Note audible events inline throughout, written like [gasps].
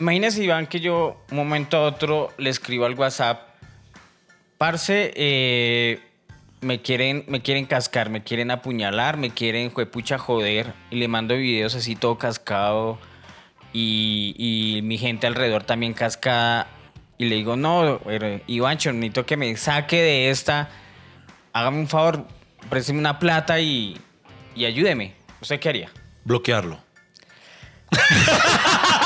Imagínese, Iván, que yo un momento a otro le escribo al WhatsApp. Parce, eh, me, quieren, me quieren cascar, me quieren apuñalar, me quieren juepucha joder. Y le mando videos así todo cascado. Y, y mi gente alrededor también cascada. Y le digo, no, Iván, necesito que me saque de esta. Hágame un favor, présteme una plata y, y ayúdeme. ¿Usted qué haría? Bloquearlo. [laughs]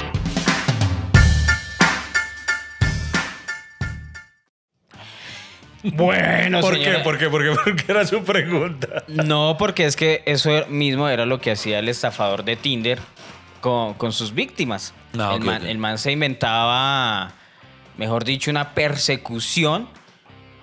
Bueno, ¿Por qué? ¿Por qué? [laughs] ¿Por qué? Porque era su pregunta. No, porque es que eso mismo era lo que hacía el estafador de Tinder con, con sus víctimas. No, el, man, ok. el man se inventaba, mejor dicho, una persecución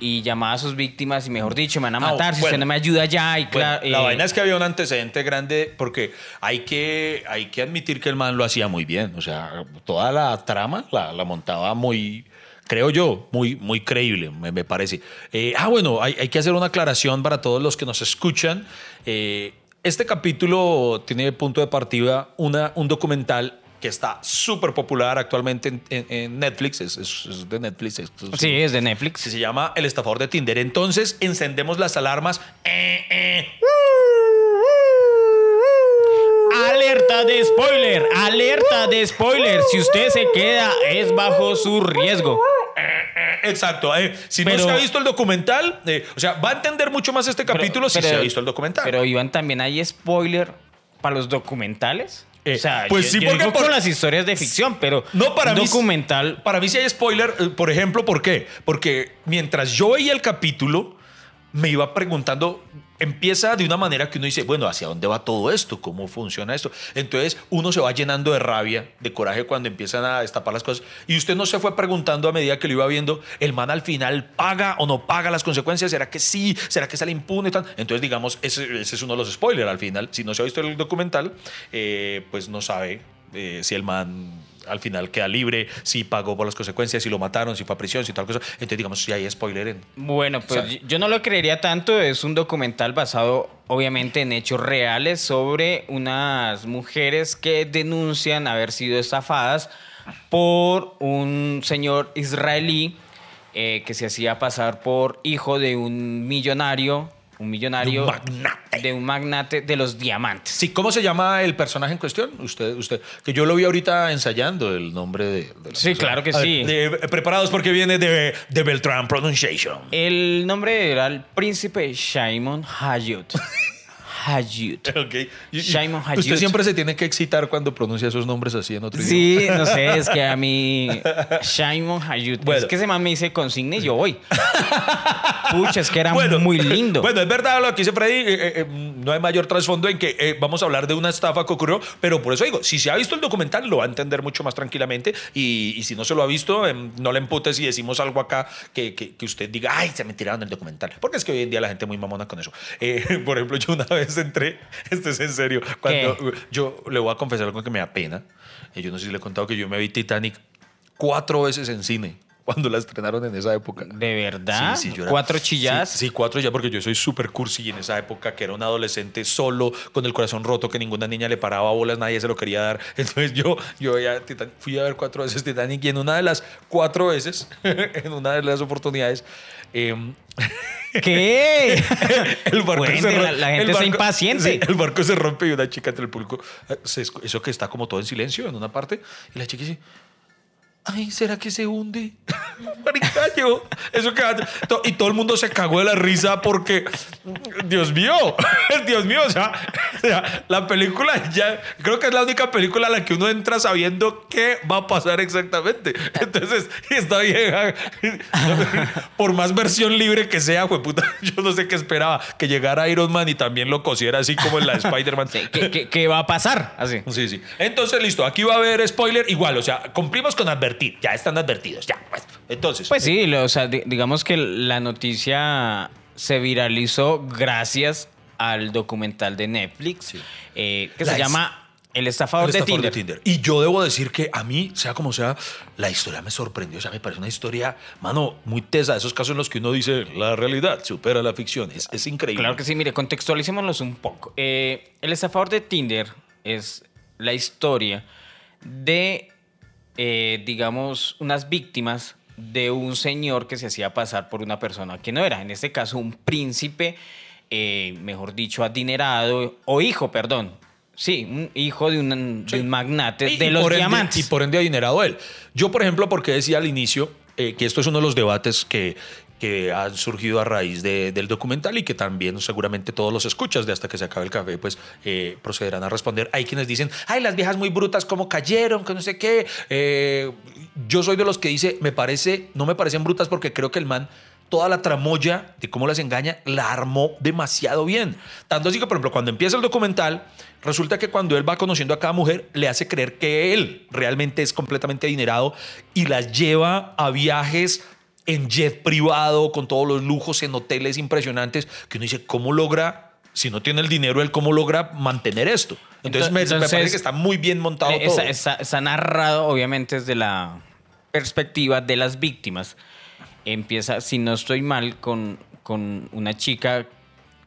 y llamaba a sus víctimas y, mejor dicho, me van a Ah, matar si bueno. usted no me ayuda ya. Y Bueno, claro, la eh, vaina es que había un antecedente grande porque hay que, hay que admitir que el man lo hacía muy bien. O sea, toda la trama la, la montaba muy, creo yo, muy, muy creíble, me, me parece. Eh, ah, bueno, hay, hay que hacer una aclaración para todos los que nos escuchan. Eh, este capítulo tiene punto de partida una, un documental que está súper popular actualmente en, en- en Netflix, es, es- es de Netflix. es- Sí, es de Netflix. se llama El estafador de Tinder. Entonces encendemos las alarmas. Eh, eh. Alerta de spoiler, alerta de spoiler. Si usted se queda, es bajo su riesgo. Exacto. eh. Si Pero- no se ha visto el documental, eh, o sea, va a entender mucho más este capítulo si se ha visto el documental. Pero Iván, también hay spoiler para los documentales. Eh, o sea, pues yo- sí, yo porque digo por- con las historias de ficción, pero No, para un mí- documental. Para mí sí hay spoiler, por ejemplo, ¿por qué? Porque mientras yo veía el capítulo, me iba preguntando, empieza de una manera que uno dice, bueno, ¿hacia dónde va todo esto? ¿Cómo funciona esto? Entonces uno se va llenando de rabia, de coraje cuando empiezan a destapar las cosas. Y usted no se fue preguntando a medida que lo iba viendo, ¿el man al final paga o no paga las consecuencias? ¿Será que sí? ¿Será que sale impune? y tal? Entonces, digamos, ese, ese es uno de los spoilers al final. Si no se ha visto el documental, eh, pues no sabe eh, si el man al final queda libre, si pagó por las consecuencias, si lo mataron, si fue a prisión, si tal cosa. Entonces, digamos, si hay spoiler en. Bueno, pues yo no lo creería tanto. Es un documental basado, obviamente, en hechos reales sobre unas mujeres que denuncian haber sido estafadas por un señor israelí eh, que se hacía pasar por hijo de un millonario, un millonario, De un magnate. de un magnate de los diamantes. Sí, ¿cómo se llama el personaje en cuestión? Usted, usted, que yo lo vi ahorita ensayando el nombre de. de Sí, persona. claro que ver, sí. de- preparados porque viene de, de Beltrán Pronunciation. El nombre era el príncipe Shimon Hayut. [laughs] Hayut. [laughs] Ok. Y- Shimon Usted siempre se tiene que excitar cuando pronuncia esos nombres así en otro idioma. Sí, no sé, es que a mí [laughs] Shimon Hayut, Bueno. es que ese man me dice consigne y yo voy. Pucha, es que era Bueno, muy lindo. Bueno, es verdad lo que dice Freddy. eh, eh, eh, no hay mayor trasfondo en que eh, vamos a hablar de una estafa que ocurrió, pero por eso digo, si se ha visto el documental, lo va a entender mucho más tranquilamente. Y, y si no se lo ha visto, em, no le emputes si decimos algo acá que, que- que usted diga, ay, se me tiraron el documental. Porque es que hoy en día la gente es muy mamona con eso. [laughs] Por ejemplo, yo una vez entré, [laughs] esto es en serio, cuando ¿Qué? yo le voy a confesar algo que me da pena. Eh, yo no sé si le he contado que yo me vi Titanic cuatro veces en cine. [laughs] Cuando la estrenaron en esa época. ¿De verdad? Sí, sí, yo era- ¿Cuatro chilladas? Sí, sí, cuatro ya, porque yo soy súper cursi y en esa época que era un adolescente solo, con el corazón roto, que ninguna niña le paraba bolas, nadie se lo quería dar. [laughs] Entonces yo, yo ya Titan- fui a ver cuatro veces Titanic y en una de las cuatro veces, en una de las oportunidades, em, ¿Qué? [laughs] el barco Cuente, se rompe. la- la gente está impaciente. el barco se rompe y una chica entre el público, eh, se eso que está como todo en silencio en una parte, y la chica dice, ay, ¿será que se hunde? [laughs] Marica, yo, eso que y todo el mundo se cagó de la risa porque, Dios mío, [laughs] Dios mío, o sea, o sea, la película ya, creo que es la única película a la que uno entra sabiendo qué va a pasar exactamente. Entonces, esta vieja, [laughs] por más versión libre que sea, puta, yo no sé qué esperaba, que llegara Iron Man y también lo cosiera así como en la de Spider-Man. Sí, ¿Qué, qué- qué va a pasar? Así. Sí, sí. Entonces, listo, aquí va a haber spoiler igual, o sea, cumplimos con advertir, ya están advertidos, ya. pues. Entonces, Pues sí, lo- o sea, di- digamos que la noticia se viralizó gracias al documental de Netflix eh, que La se es- llama El estafador, El estafador de, Tinder. Y yo debo decir que a mí, sea como sea, la historia me sorprendió. O sea, me parece una historia, mano, muy tesa. Esos casos en los que uno dice, la realidad supera la ficción. Es, es increíble. Claro que sí, mire, contextualicémonos un poco. Eh, el estafador de Tinder es la historia de, eh, digamos, unas víctimas de un señor que se hacía pasar por una persona que no era. En este caso, un príncipe, eh, mejor dicho, adinerado, o hijo, perdón. Sí, un hijo de un, de un magnate Y- de y los ende- diamantes. y por ende adinerado él. Yo, por ejemplo, porque decía al inicio eh, que esto es uno de los debates que, que han surgido a raíz de- del documental y que también seguramente todos los escuchas de hasta que se acabe el café, pues eh, procederán a responder. Hay quienes dicen, ay, las viejas muy brutas, cómo cayeron, que no sé qué. Eh, yo soy de los que dice, me parece, no me parecen brutas porque creo que el man toda la tramoya de cómo las engaña la armó demasiado bien. Tanto así que, por ejemplo, cuando empieza el documental, resulta que cuando él va conociendo a cada mujer, le hace creer que él realmente es completamente adinerado y las lleva a viajes en jet privado, con todos los lujos, en hoteles impresionantes, que uno dice, ¿cómo logra, si no tiene el dinero, él cómo logra mantener esto? Entonces, me- me, Entonces, parece que está muy bien montado Eh, todo. Está, está- está narrado, obviamente, desde la perspectiva de las víctimas. Empieza, si no estoy mal, con, con una chica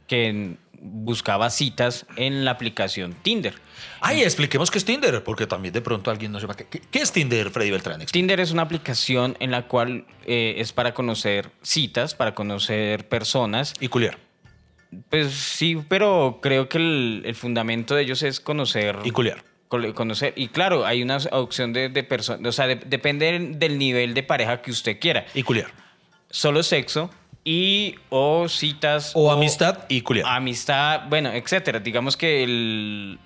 que buscaba citas en la aplicación Tinder. Ay, expliquemos qué es Tinder, porque también de pronto alguien no sepa qué, qué- es Tinder, Freddy Beltrán. Tinder es una aplicación en la cual eh, es para conocer citas, para conocer personas. Y culiar. Pues sí, pero creo que el, el fundamento de ellos es conocer. Y culiar. Conocer. Y claro, hay una opción de, de personas. O sea, de- depende del nivel de pareja que usted quiera. Y culiar. Solo sexo y o citas. O amistad y culiar. Amistad, bueno, etcétera. Digamos que el.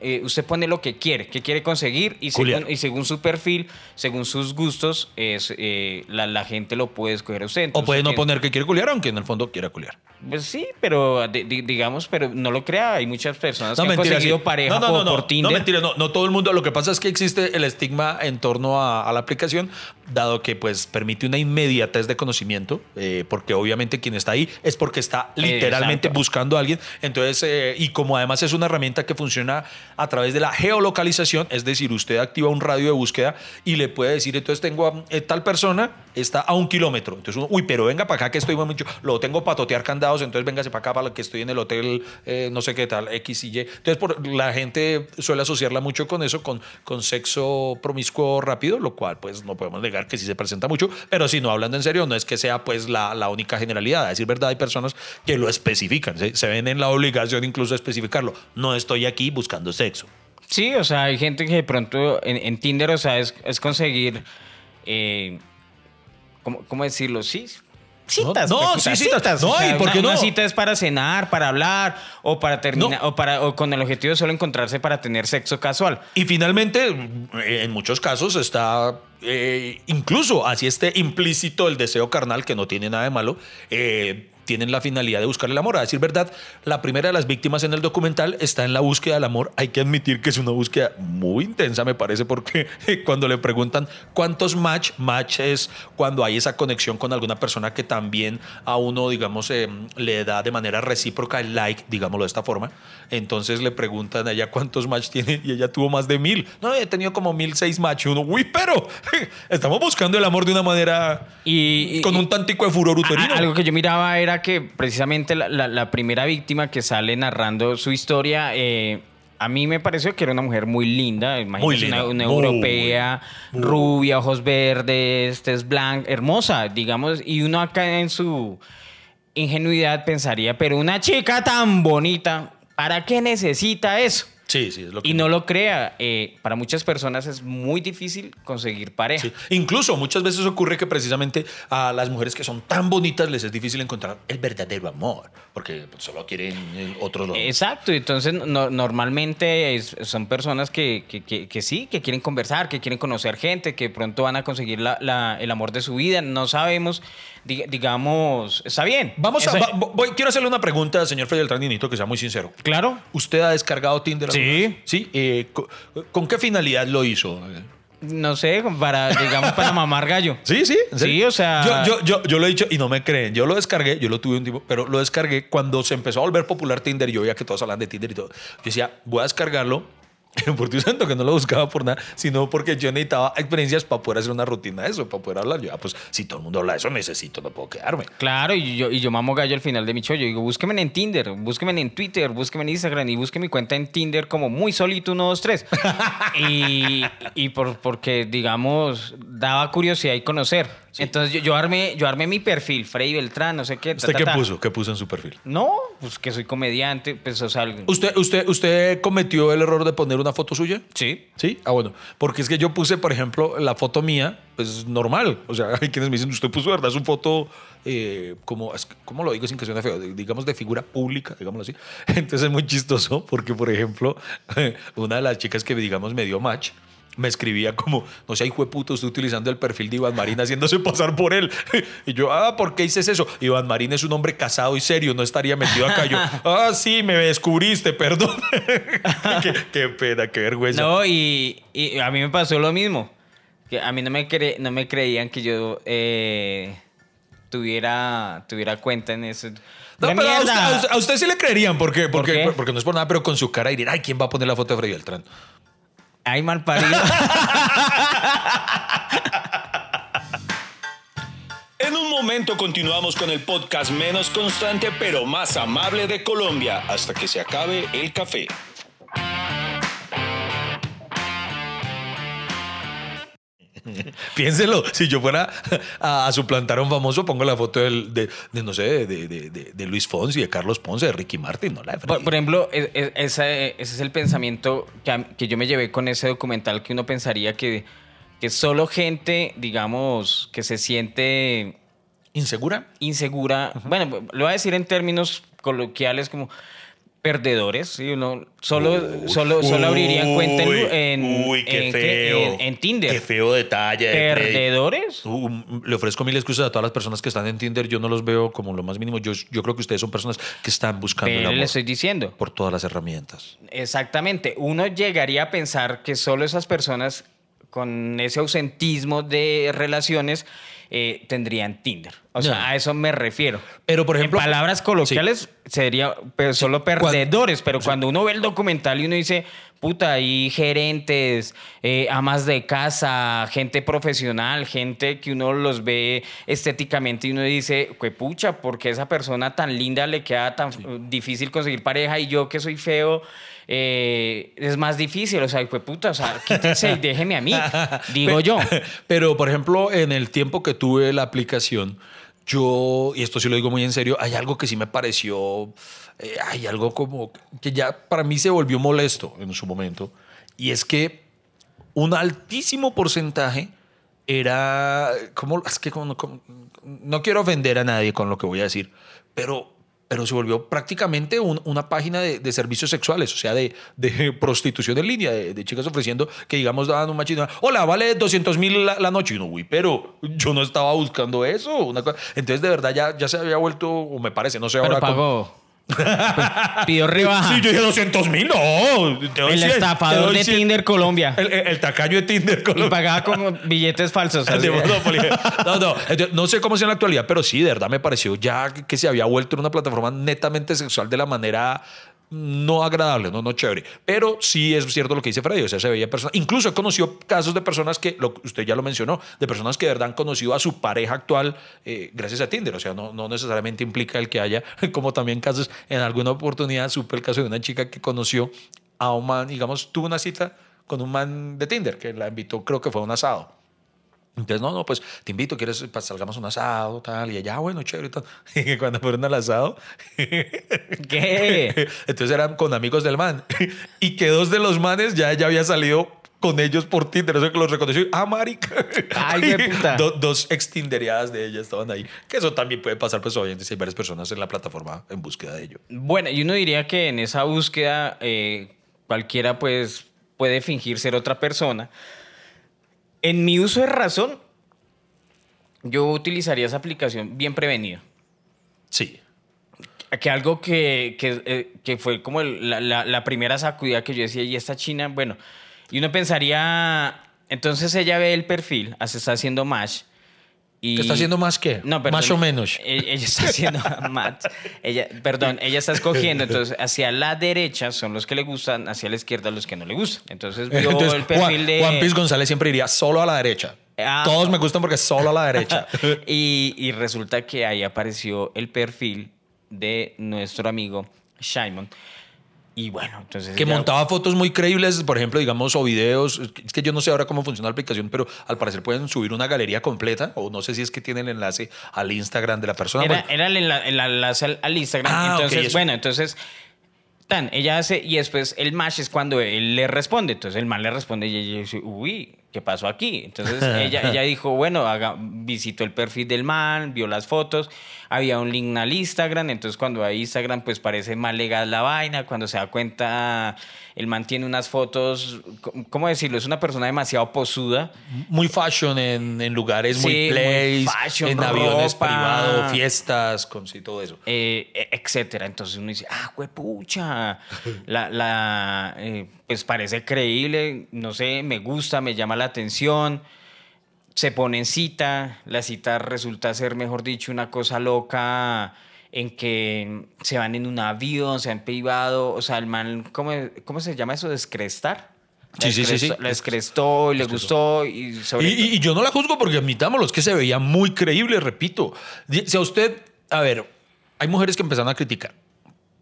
eh, usted pone lo que quiere, que quiere conseguir y según, y según su perfil, según sus gustos, es, eh, la, la gente lo puede escoger a usted. O puede no poner que quiere culiar, aunque en el fondo quiera culiar. Pues sí, pero di- di- digamos, pero no lo crea. Hay muchas personas que han mentira, conseguido sí. pareja no, no, por, no, no, por Tinder. No, mentira, no, no todo el mundo. Lo que pasa es que existe el estigma en torno a, a la aplicación, dado que pues permite una inmediatez de conocimiento, eh, porque obviamente quien está ahí es porque está literalmente Exacto. buscando a alguien. Entonces, eh, y como además es una herramienta que funciona a través de la geolocalización, es decir, usted activa un radio de búsqueda y le puede decir, entonces tengo a eh, tal persona, está a un kilómetro. Entonces uno, uy, pero venga para acá que estoy muy mucho, lo tengo para totear entonces véngase para acá para que estoy en el hotel, eh, no sé qué tal, X y Y. Entonces por, la gente suele asociarla mucho con eso, con, con sexo promiscuo rápido, lo cual pues no podemos negar que sí se presenta mucho, pero si no, hablando en serio, no es que sea pues la, la única generalidad. A decir verdad, hay personas que lo especifican, se, se ven en la obligación incluso de especificarlo. No estoy aquí buscando sexo. Sí, o sea, hay gente que de pronto en, en Tinder, o sea, es, es conseguir. eh, ¿cómo, cómo decirlo? Sí. Citas. No, sí, citas. No, O sea, ¿y por una, no? una cita es para cenar, para hablar, o para terminar, No. o, para, o con el objetivo de solo encontrarse para tener sexo casual. Y finalmente, en muchos casos está, eh, incluso así esté implícito el deseo carnal, que no tiene nada de malo, eh, tienen la finalidad de buscar el amor. A decir verdad, la primera de las víctimas en el documental está en la búsqueda del amor. Hay que admitir que es una búsqueda muy intensa, me parece, porque [laughs] cuando le preguntan cuántos match, match es cuando hay esa conexión con alguna persona que también a uno, digamos, eh, le da de manera recíproca el like, digámoslo de esta forma. Entonces le preguntan a ella cuántos match tiene y ella tuvo más de mil. No, he tenido como mil seis match. Y uno, uy, pero [laughs] estamos buscando el amor de una manera Y, y- con un tantico de furor uterino. Algo que yo miraba era que precisamente la, la- la primera víctima que sale narrando su historia, eh, a mí me pareció que era una mujer muy linda, linda, una, una muy, europea, muy. rubia, ojos verdes, tez blanca, hermosa, digamos, y uno acá en su ingenuidad pensaría, pero una chica tan bonita, ¿para qué necesita eso? Sí, sí, es lo que Y no lo crea, eh, para muchas personas es muy difícil conseguir pareja. Sí. Incluso muchas veces ocurre que precisamente a las mujeres que son tan bonitas les es difícil encontrar el verdadero amor, porque solo quieren el otro lado. Exacto, entonces no- normalmente es- son personas que, que- que- que sí, que quieren conversar, que quieren conocer gente, que pronto van a conseguir la- la- el amor de su vida, no sabemos, Diga- digamos, está bien. Vamos a, va- voy- quiero hacerle una pregunta, señor Freddy Beltrán, que sea muy sincero. Claro. ¿Usted ha descargado Tinder? Sí. Vez? Sí. eh, co- ¿con, qué finalidad lo hizo? no sé, para, digamos, para mamar gallo. [laughs] Sí, sí. ¿en serio? Sí, o sea- Yo, yo, yo, yo lo he dicho y no me creen. Yo lo descargué, yo lo tuve un tiempo, pero lo descargué cuando se empezó a volver popular Tinder. y Yo veía que todos hablan de Tinder y todo. Yo decía, voy a descargarlo. [laughs] Por Dios santo, que no lo buscaba por nada, sino porque yo necesitaba experiencias para poder hacer una rutina de eso, para poder hablar. Yo, ah, pues si todo el mundo habla de eso, necesito, no puedo quedarme. Claro, y yo, y yo mamo gallo al final de mi show. Yo digo, búsquenme en Tinder, búsquenme en Twitter, búsquenme en Instagram y busquen mi cuenta en Tinder como muy solito 1, 2, 3. y y por, porque, digamos, daba curiosidad y conocer. Entonces yo, yo, armé, yo armé mi perfil, Freddy Beltrán, no sé qué. ta, ¿Usted ta, qué ta. puso? ¿Qué puso en su perfil? No, pues que soy comediante, pues o sea, ¿Usted, usted, ¿Usted cometió el error de poner una foto suya? Sí. Sí, ah, bueno. Porque es que yo puse, por ejemplo, la foto mía, pues normal. O sea, [laughs] hay quienes me dicen, usted puso, ¿verdad? Es una foto, eh, como, ¿cómo lo digo sin que suene feo? Digamos, de figura pública, digámoslo así. [laughs] Entonces es muy chistoso porque, por ejemplo, [laughs] una de las chicas que, digamos, me dio match, me escribía como, no sé, hijo de puto, estoy utilizando el perfil de Iván Marín haciéndose pasar por él. [laughs] Y yo, ah, ¿por qué dices eso? Iván Marín es un hombre casado y serio, no estaría metido acá. Yo, [laughs] ah, sí, me descubriste, perdón. [laughs] qué, qué pena, qué vergüenza. No, y, y a mí me pasó lo mismo. Que a mí no me, cre- no me creían que yo eh, tuviera, tuviera cuenta en eso. No, ¡La pero a usted, a sí le creerían, porque, ¿Por porque, qué? porque no es por nada, pero con su cara dirían, ay, ¿quién va a poner la foto de Freddy Beltrán? Ay, mal parido. [laughs] En un momento continuamos con el podcast menos constante pero más amable de Colombia hasta que se acabe el café. Piénselo, si yo fuera a, a suplantar a un famoso, pongo la foto del- de, de, no sé, de, de- Luis Fonsi, de Carlos Ponce, de Ricky Martin, no la de Freddy. Por, por ejemplo, e- e- ese, ese es el pensamiento que, a- que yo me llevé con ese documental que uno pensaría que, que solo gente, digamos, que se siente ¿Insegura? insegura, bueno, lo voy a decir en términos coloquiales como perdedores, ¿sí? Uno solo, solo, solo abrirían cuenta en, en- Uy, qué en- feo. en- en Tinder. Qué feo detalle. ¿Perdedores? Uh, le ofrezco mil excusas a todas las personas que están en Tinder. Yo no los veo como lo más mínimo. Yo, yo creo que ustedes son personas que están buscando el Pero amor le estoy diciendo. por todas las herramientas. Exactamente. Uno llegaría a pensar que solo esas personas con ese ausentismo de relaciones eh, tendrían Tinder. O sea, No. a eso me refiero. Pero, por ejemplo- En palabras coloquiales sería pero solo perdedores, pero sí. cuando uno ve el documental y uno dice, puta, hay gerentes, eh, amas de casa, gente profesional, gente que uno los ve estéticamente y uno dice, pucha, porque esa persona tan linda le queda tan difícil conseguir pareja y yo que soy feo, eh, es más difícil. O sea, puta, o sea, quítese y [laughs] déjeme a mí, digo Pe- yo. Pero, por ejemplo, en el tiempo que tuve la aplicación, yo, y esto sí lo digo muy en serio, hay algo que sí me pareció, eh, hay algo como que ya para mí se volvió molesto en su momento, y es que un altísimo porcentaje era, como, es que como- como- no quiero ofender a nadie con lo que voy a decir, pero, pero se volvió prácticamente un- una página de, de servicios sexuales, o sea, de, de [laughs] prostitución en línea, de, de chicas ofreciendo que, digamos, daban un machito, hola, vale 200 mil la, la noche, y uno, uy, pero yo no estaba buscando eso. Una cosa. Entonces, de verdad, ya, ya se había vuelto, o me parece, no sé Pero ahora. cómo- pagó. Pidió rebaja. Sí, yo dije 200 mil, no. te doy el 100, te estafador doy de 100. Tinder Colombia. El, el- el tacaño de Tinder. Y Colombia. pagaba como billetes falsos. [laughs] No, no. No sé cómo sea en la actualidad, pero sí, de verdad me pareció ya que se había vuelto una plataforma netamente sexual de la manera no agradable, no, no chévere. Pero sí es cierto lo que dice Freddy. O sea, se veía personas. Incluso he conocido casos de personas que, lo, usted ya lo mencionó, de personas que de verdad han conocido a su pareja actual eh, gracias a Tinder. O sea, no, no necesariamente implica el que haya, [laughs] como también casos, en alguna oportunidad supe el caso de una chica que conoció a un man, digamos, tuvo una cita con un man de Tinder que la invitó, creo que fue un asado. Entonces, no, no, pues te invito, quieres, pues, salgamos un asado, tal, y ella, "Ah, bueno, chévere, y tal. [laughs] Y cuando fueron al asado, [laughs] ¿Qué? entonces eran con amigos del man, [laughs] y que dos de los manes ya, ya había salido con ellos por Tinder, eso que los reconoció, ah, marica. Ay, qué puta. Do- dos extindereadas de ella estaban ahí, que eso también puede pasar, pues obviamente si hay varias personas en la plataforma en búsqueda de ello. Bueno, y uno diría que en esa búsqueda eh, cualquiera pues puede fingir ser otra persona. En mi uso de razón, yo utilizaría esa aplicación bien prevenida. Sí. Que algo que, que, eh, que fue como el- la, la- la primera sacudida que yo decía, y esta China, bueno, y uno pensaría, Entonces ella ve el perfil, se está haciendo match. Y... ¿Está haciendo más que? No, perdón, Más o menos. e- Ella está haciendo [laughs] match. Ella, perdón, ella está escogiendo. Entonces, hacia la derecha son los que le gustan, hacia la izquierda los que no le gustan. Entonces, vio Entonces, el perfil Juan, de. Juan Piz González siempre iría solo a la derecha. Ah. Todos me gustan porque solo a la derecha. [laughs] y, y resulta que ahí apareció el perfil de nuestro amigo Shimon. Y bueno, entonces. que montaba fotos muy creíbles, por ejemplo, digamos, o videos. Es que yo no sé ahora cómo funciona la aplicación, pero al parecer pueden subir una galería completa, o no sé si es que tienen el enlace al Instagram de la persona. Era, Bueno, era el, enla- el enlace al, al Instagram. Ah, entonces, bueno, entonces. Tan, ella hace. Y después el match es cuando él le responde. Entonces el man le responde y ella dice, uy, ¿qué pasó aquí? Entonces [laughs] ella, ella dijo, bueno, haga, visitó el perfil del man, vio las fotos. Había un link al Instagram. Entonces cuando hay Instagram, pues parece más legal la vaina. Cuando se da cuenta, el man tiene unas fotos. ¿Cómo decirlo? Es una persona demasiado posuda. muy fashion en, en lugares Sí, muy muy place, fashion, en aviones ropa. privados, fiestas, con sí, todo eso. eh, e- etcétera. Entonces uno dice, ah, huepucha, la, la, eh, pues parece creíble, no sé, me gusta, me llama la atención. Se pone en cita, la cita resulta ser, mejor dicho, una cosa loca en que se van en un avión, se han privado, o sea, el man, ¿cómo, cómo se llama eso? ¿Descrestar? La Sí, sí, sí, sí. La descrestó y le gustó y sobre Y, y- y yo no la juzgo porque admitámoslo, es que se veía muy creíble, repito. Si a usted, a ver, hay mujeres que empezaron a criticar.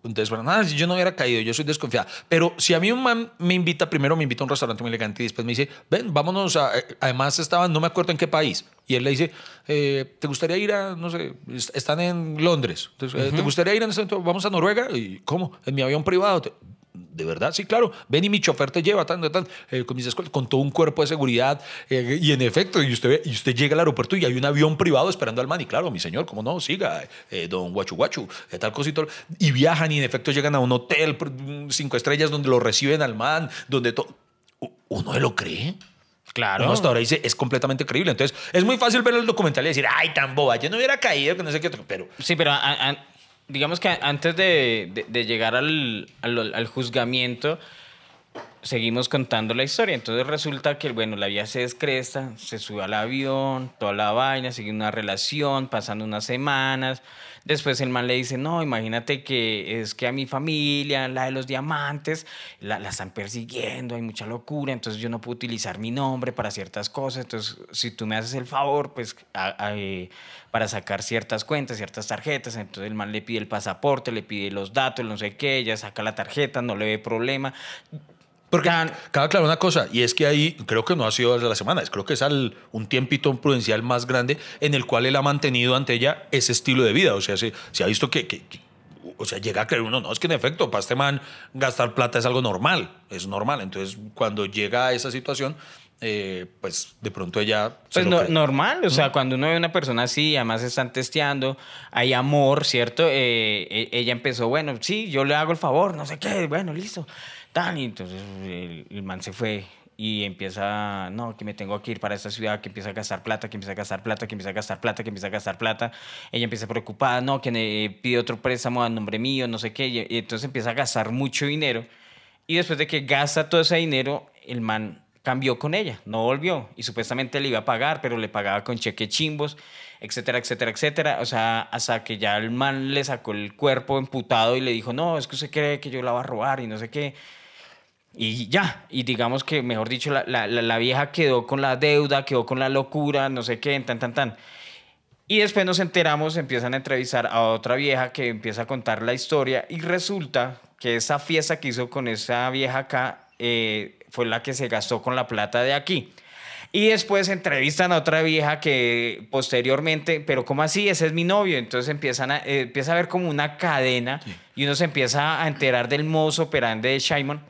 Entonces, bueno, nada, si yo no hubiera caído, yo soy desconfiada. Pero si a mí un man me invita, primero me invita a un restaurante muy elegante y después me dice, ven, vámonos a... eh, Además estaban, no me acuerdo en qué país. Y él le dice, eh, ¿te gustaría ir a, no sé, est- están en Londres. Entonces, eh, ¿te gustaría ir momento? Vamos a Noruega. ¿Y cómo? En mi avión privado. De verdad, sí, claro. Ven y mi chofer te lleva, tan, tan, eh, con mis escoltas, con todo un cuerpo de seguridad. eh, y en efecto, y usted, y usted llega al aeropuerto y hay un avión privado esperando al man. Y claro, mi señor, ¿cómo no? Siga, eh, don Guachu Guachu, eh, tal cosito. Y viajan y en efecto llegan a un hotel mm, cinco estrellas donde lo reciben al man, donde todo. ¿Uno lo cree? Claro. Uno hasta ahora dice, es completamente creíble. Entonces, es muy fácil ver el documental y decir, ay, tan boba, yo no hubiera caído, que no sé qué otro. Pero Sí, pero a- a- digamos que antes de, de- llegar al- al juzgamiento, seguimos contando la historia. Entonces resulta que, bueno, la vieja se descresta, se sube al avión, toda la vaina, sigue una relación, pasan unas semanas. Después el man le dice, no, imagínate que es que a mi familia, la de los diamantes, la, la están persiguiendo, hay mucha locura, entonces yo no puedo utilizar mi nombre para ciertas cosas. Entonces, si tú me haces el favor, pues, eh, para sacar ciertas cuentas, ciertas tarjetas, entonces el man le pide el pasaporte, le pide los datos, no sé qué, ella saca la tarjeta, no le ve problema. Porque Tan- cabe claro una cosa, y es que ahí creo que no ha sido desde la semana, es creo que es al, un tiempito prudencial más grande en el cual él ha mantenido ante ella ese estilo de vida. O sea, se, se ha visto que, que- que- o sea, llega a creer uno, no, es que en efecto, para este man gastar plata es algo normal, es normal. Entonces, cuando llega a esa situación, eh, pues de pronto ella... Pues no- normal, o sea, cuando uno ve a una persona así, además están testeando, hay amor, ¿cierto? Eh, e- ella empezó, bueno, sí, yo le hago el favor, no sé qué, bueno, listo. Tan, y entonces el, el man se fue y empieza, no, que me tengo que ir para esta ciudad, que empieza a gastar plata, que empieza a gastar plata, que empieza a gastar plata, que empieza a gastar plata. Ella empieza preocupada, no, que me pide otro préstamo a nombre mío, no sé qué, y, entonces empieza a gastar mucho dinero. Y después de que gasta todo ese dinero, el man cambió con ella, no volvió. Y supuestamente le iba a pagar, pero le pagaba con cheque chimbos, etcétera, etcétera, etcétera. O sea, hasta que ya el man le sacó el cuerpo emputado y le dijo, no, es que usted cree que yo la va a robar y no sé qué. Y ya, y digamos que, mejor dicho, la, la- la- vieja quedó con la deuda, quedó con la locura, no sé qué, tan, tan, tan. Y después nos enteramos, empiezan a entrevistar a otra vieja que empieza a contar la historia y resulta que esa fiesta que hizo con esa vieja acá eh, fue la que se gastó con la plata de aquí. Y después entrevistan a otra vieja que posteriormente, pero ¿cómo así? Ese es mi novio. Entonces empiezan a, eh, empieza a ver como una cadena y uno se empieza a enterar del mozo operandi de Shimon,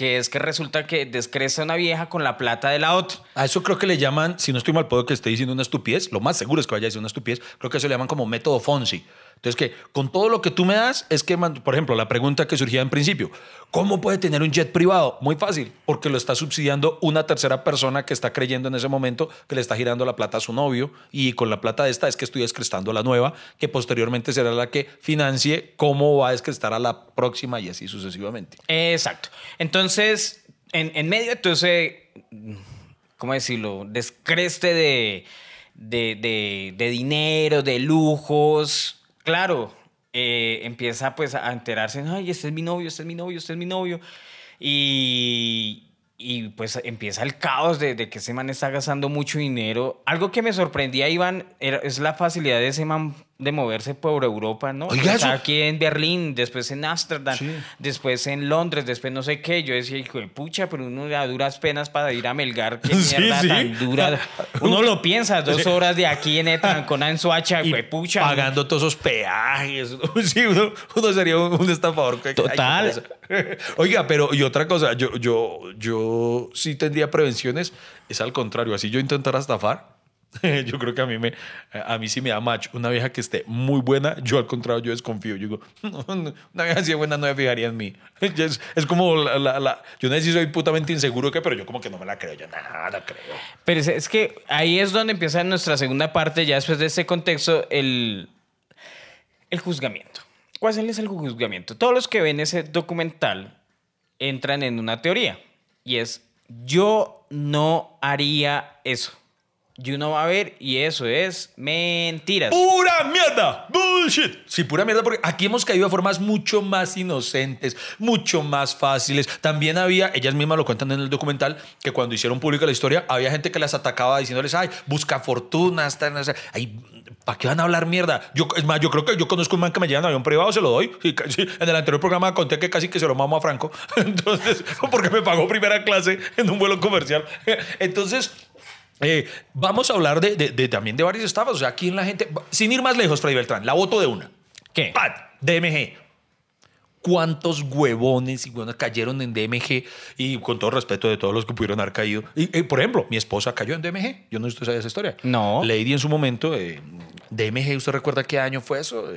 que es que resulta que descresta una vieja con la plata de la otra. A eso creo que le llaman, si no estoy mal, puedo que esté diciendo una estupidez, lo más seguro es que vaya a decir una estupidez, creo que eso le llaman como método Fonsi. Entonces, que con todo lo que tú me das, es que, por ejemplo, la pregunta que surgía en principio, ¿cómo puede tener un jet privado? Muy fácil, porque lo está subsidiando una tercera persona que está creyendo en ese momento que le está girando la plata a su novio y con la plata de esta es que estoy descrestando la nueva, que posteriormente será la que financie cómo va a descrestar a la próxima y así sucesivamente. Exacto. Entonces, en, medio de todo ese ¿cómo decirlo? Descreste de, de, de- de dinero, de lujos. Claro, eh, empieza pues a enterarse, ay, este es mi novio, este es mi novio, este es mi novio. Y, y pues empieza el caos de, que ese man está gastando mucho dinero. Algo que me sorprendía, Iván, era- es la facilidad de ese man de moverse por Europa, ¿no? Oiga, Está eso- aquí en Berlín, después en Ámsterdam, Sí. después en Londres, después no sé qué. Yo decía, hijo de pucha, pero uno a duras penas para ir a Melgar, qué [laughs] Sí, mierda sí. tan dura. Uno lo piensa, dos horas de aquí en Etancona, en Soacha, hijo de pucha. pagando todos esos peajes. [laughs] Sí, uno, uno sería un, un estafador. Total. ay. [laughs] Oiga, pero y otra cosa, yo, yo, yo sí tendría prevenciones, es al contrario, así yo intentara estafar. [laughs] Yo creo que a mí me a mí sí me da match una vieja que esté muy buena, yo al contrario yo desconfío, yo digo, [laughs] una vieja así de buena no me fijaría en mí. [laughs] Es, como yo no sé si soy putamente inseguro que, pero yo como que no me la creo, yo nada creo. Pero es, que ahí es donde empieza nuestra segunda parte, ya después de este contexto, el, el juzgamiento. ¿Cuál es el juzgamiento? Todos los que ven ese documental entran en una teoría y es, yo no haría eso. Y uno va a ver y eso es mentiras. ¡Pura mierda! ¡Bullshit! Sí, pura mierda, porque aquí hemos caído de formas mucho más inocentes, mucho más fáciles. También había, ellas mismas lo cuentan en el documental, que cuando hicieron pública la historia, había gente que las atacaba diciéndoles, ay, busca fortunas. Ay, ¿para qué van a hablar mierda? Yo, es más, yo creo que yo conozco un man que me lleva en avión privado, se lo doy. Sí, en el anterior programa conté que casi que se lo mamo a Franco. [laughs] Entonces, [laughs] porque me pagó primera clase en un vuelo comercial. [laughs] Entonces, eh, vamos a hablar de, de- de- también de varias estafas. O sea, aquí en la gente, sin ir más lejos, Freddy Beltrán, la voto de una. ¿Qué? ¡Pat! DMG. ¿Cuántos huevones y huevonas cayeron en DMG? Y con todo respeto de todos los que pudieron haber caído. Y, eh, por ejemplo, mi esposa cayó en DMG. Yo no sé si usted sabe esa historia. No. Lady en su momento, eh, DMG, ¿usted recuerda qué año fue eso?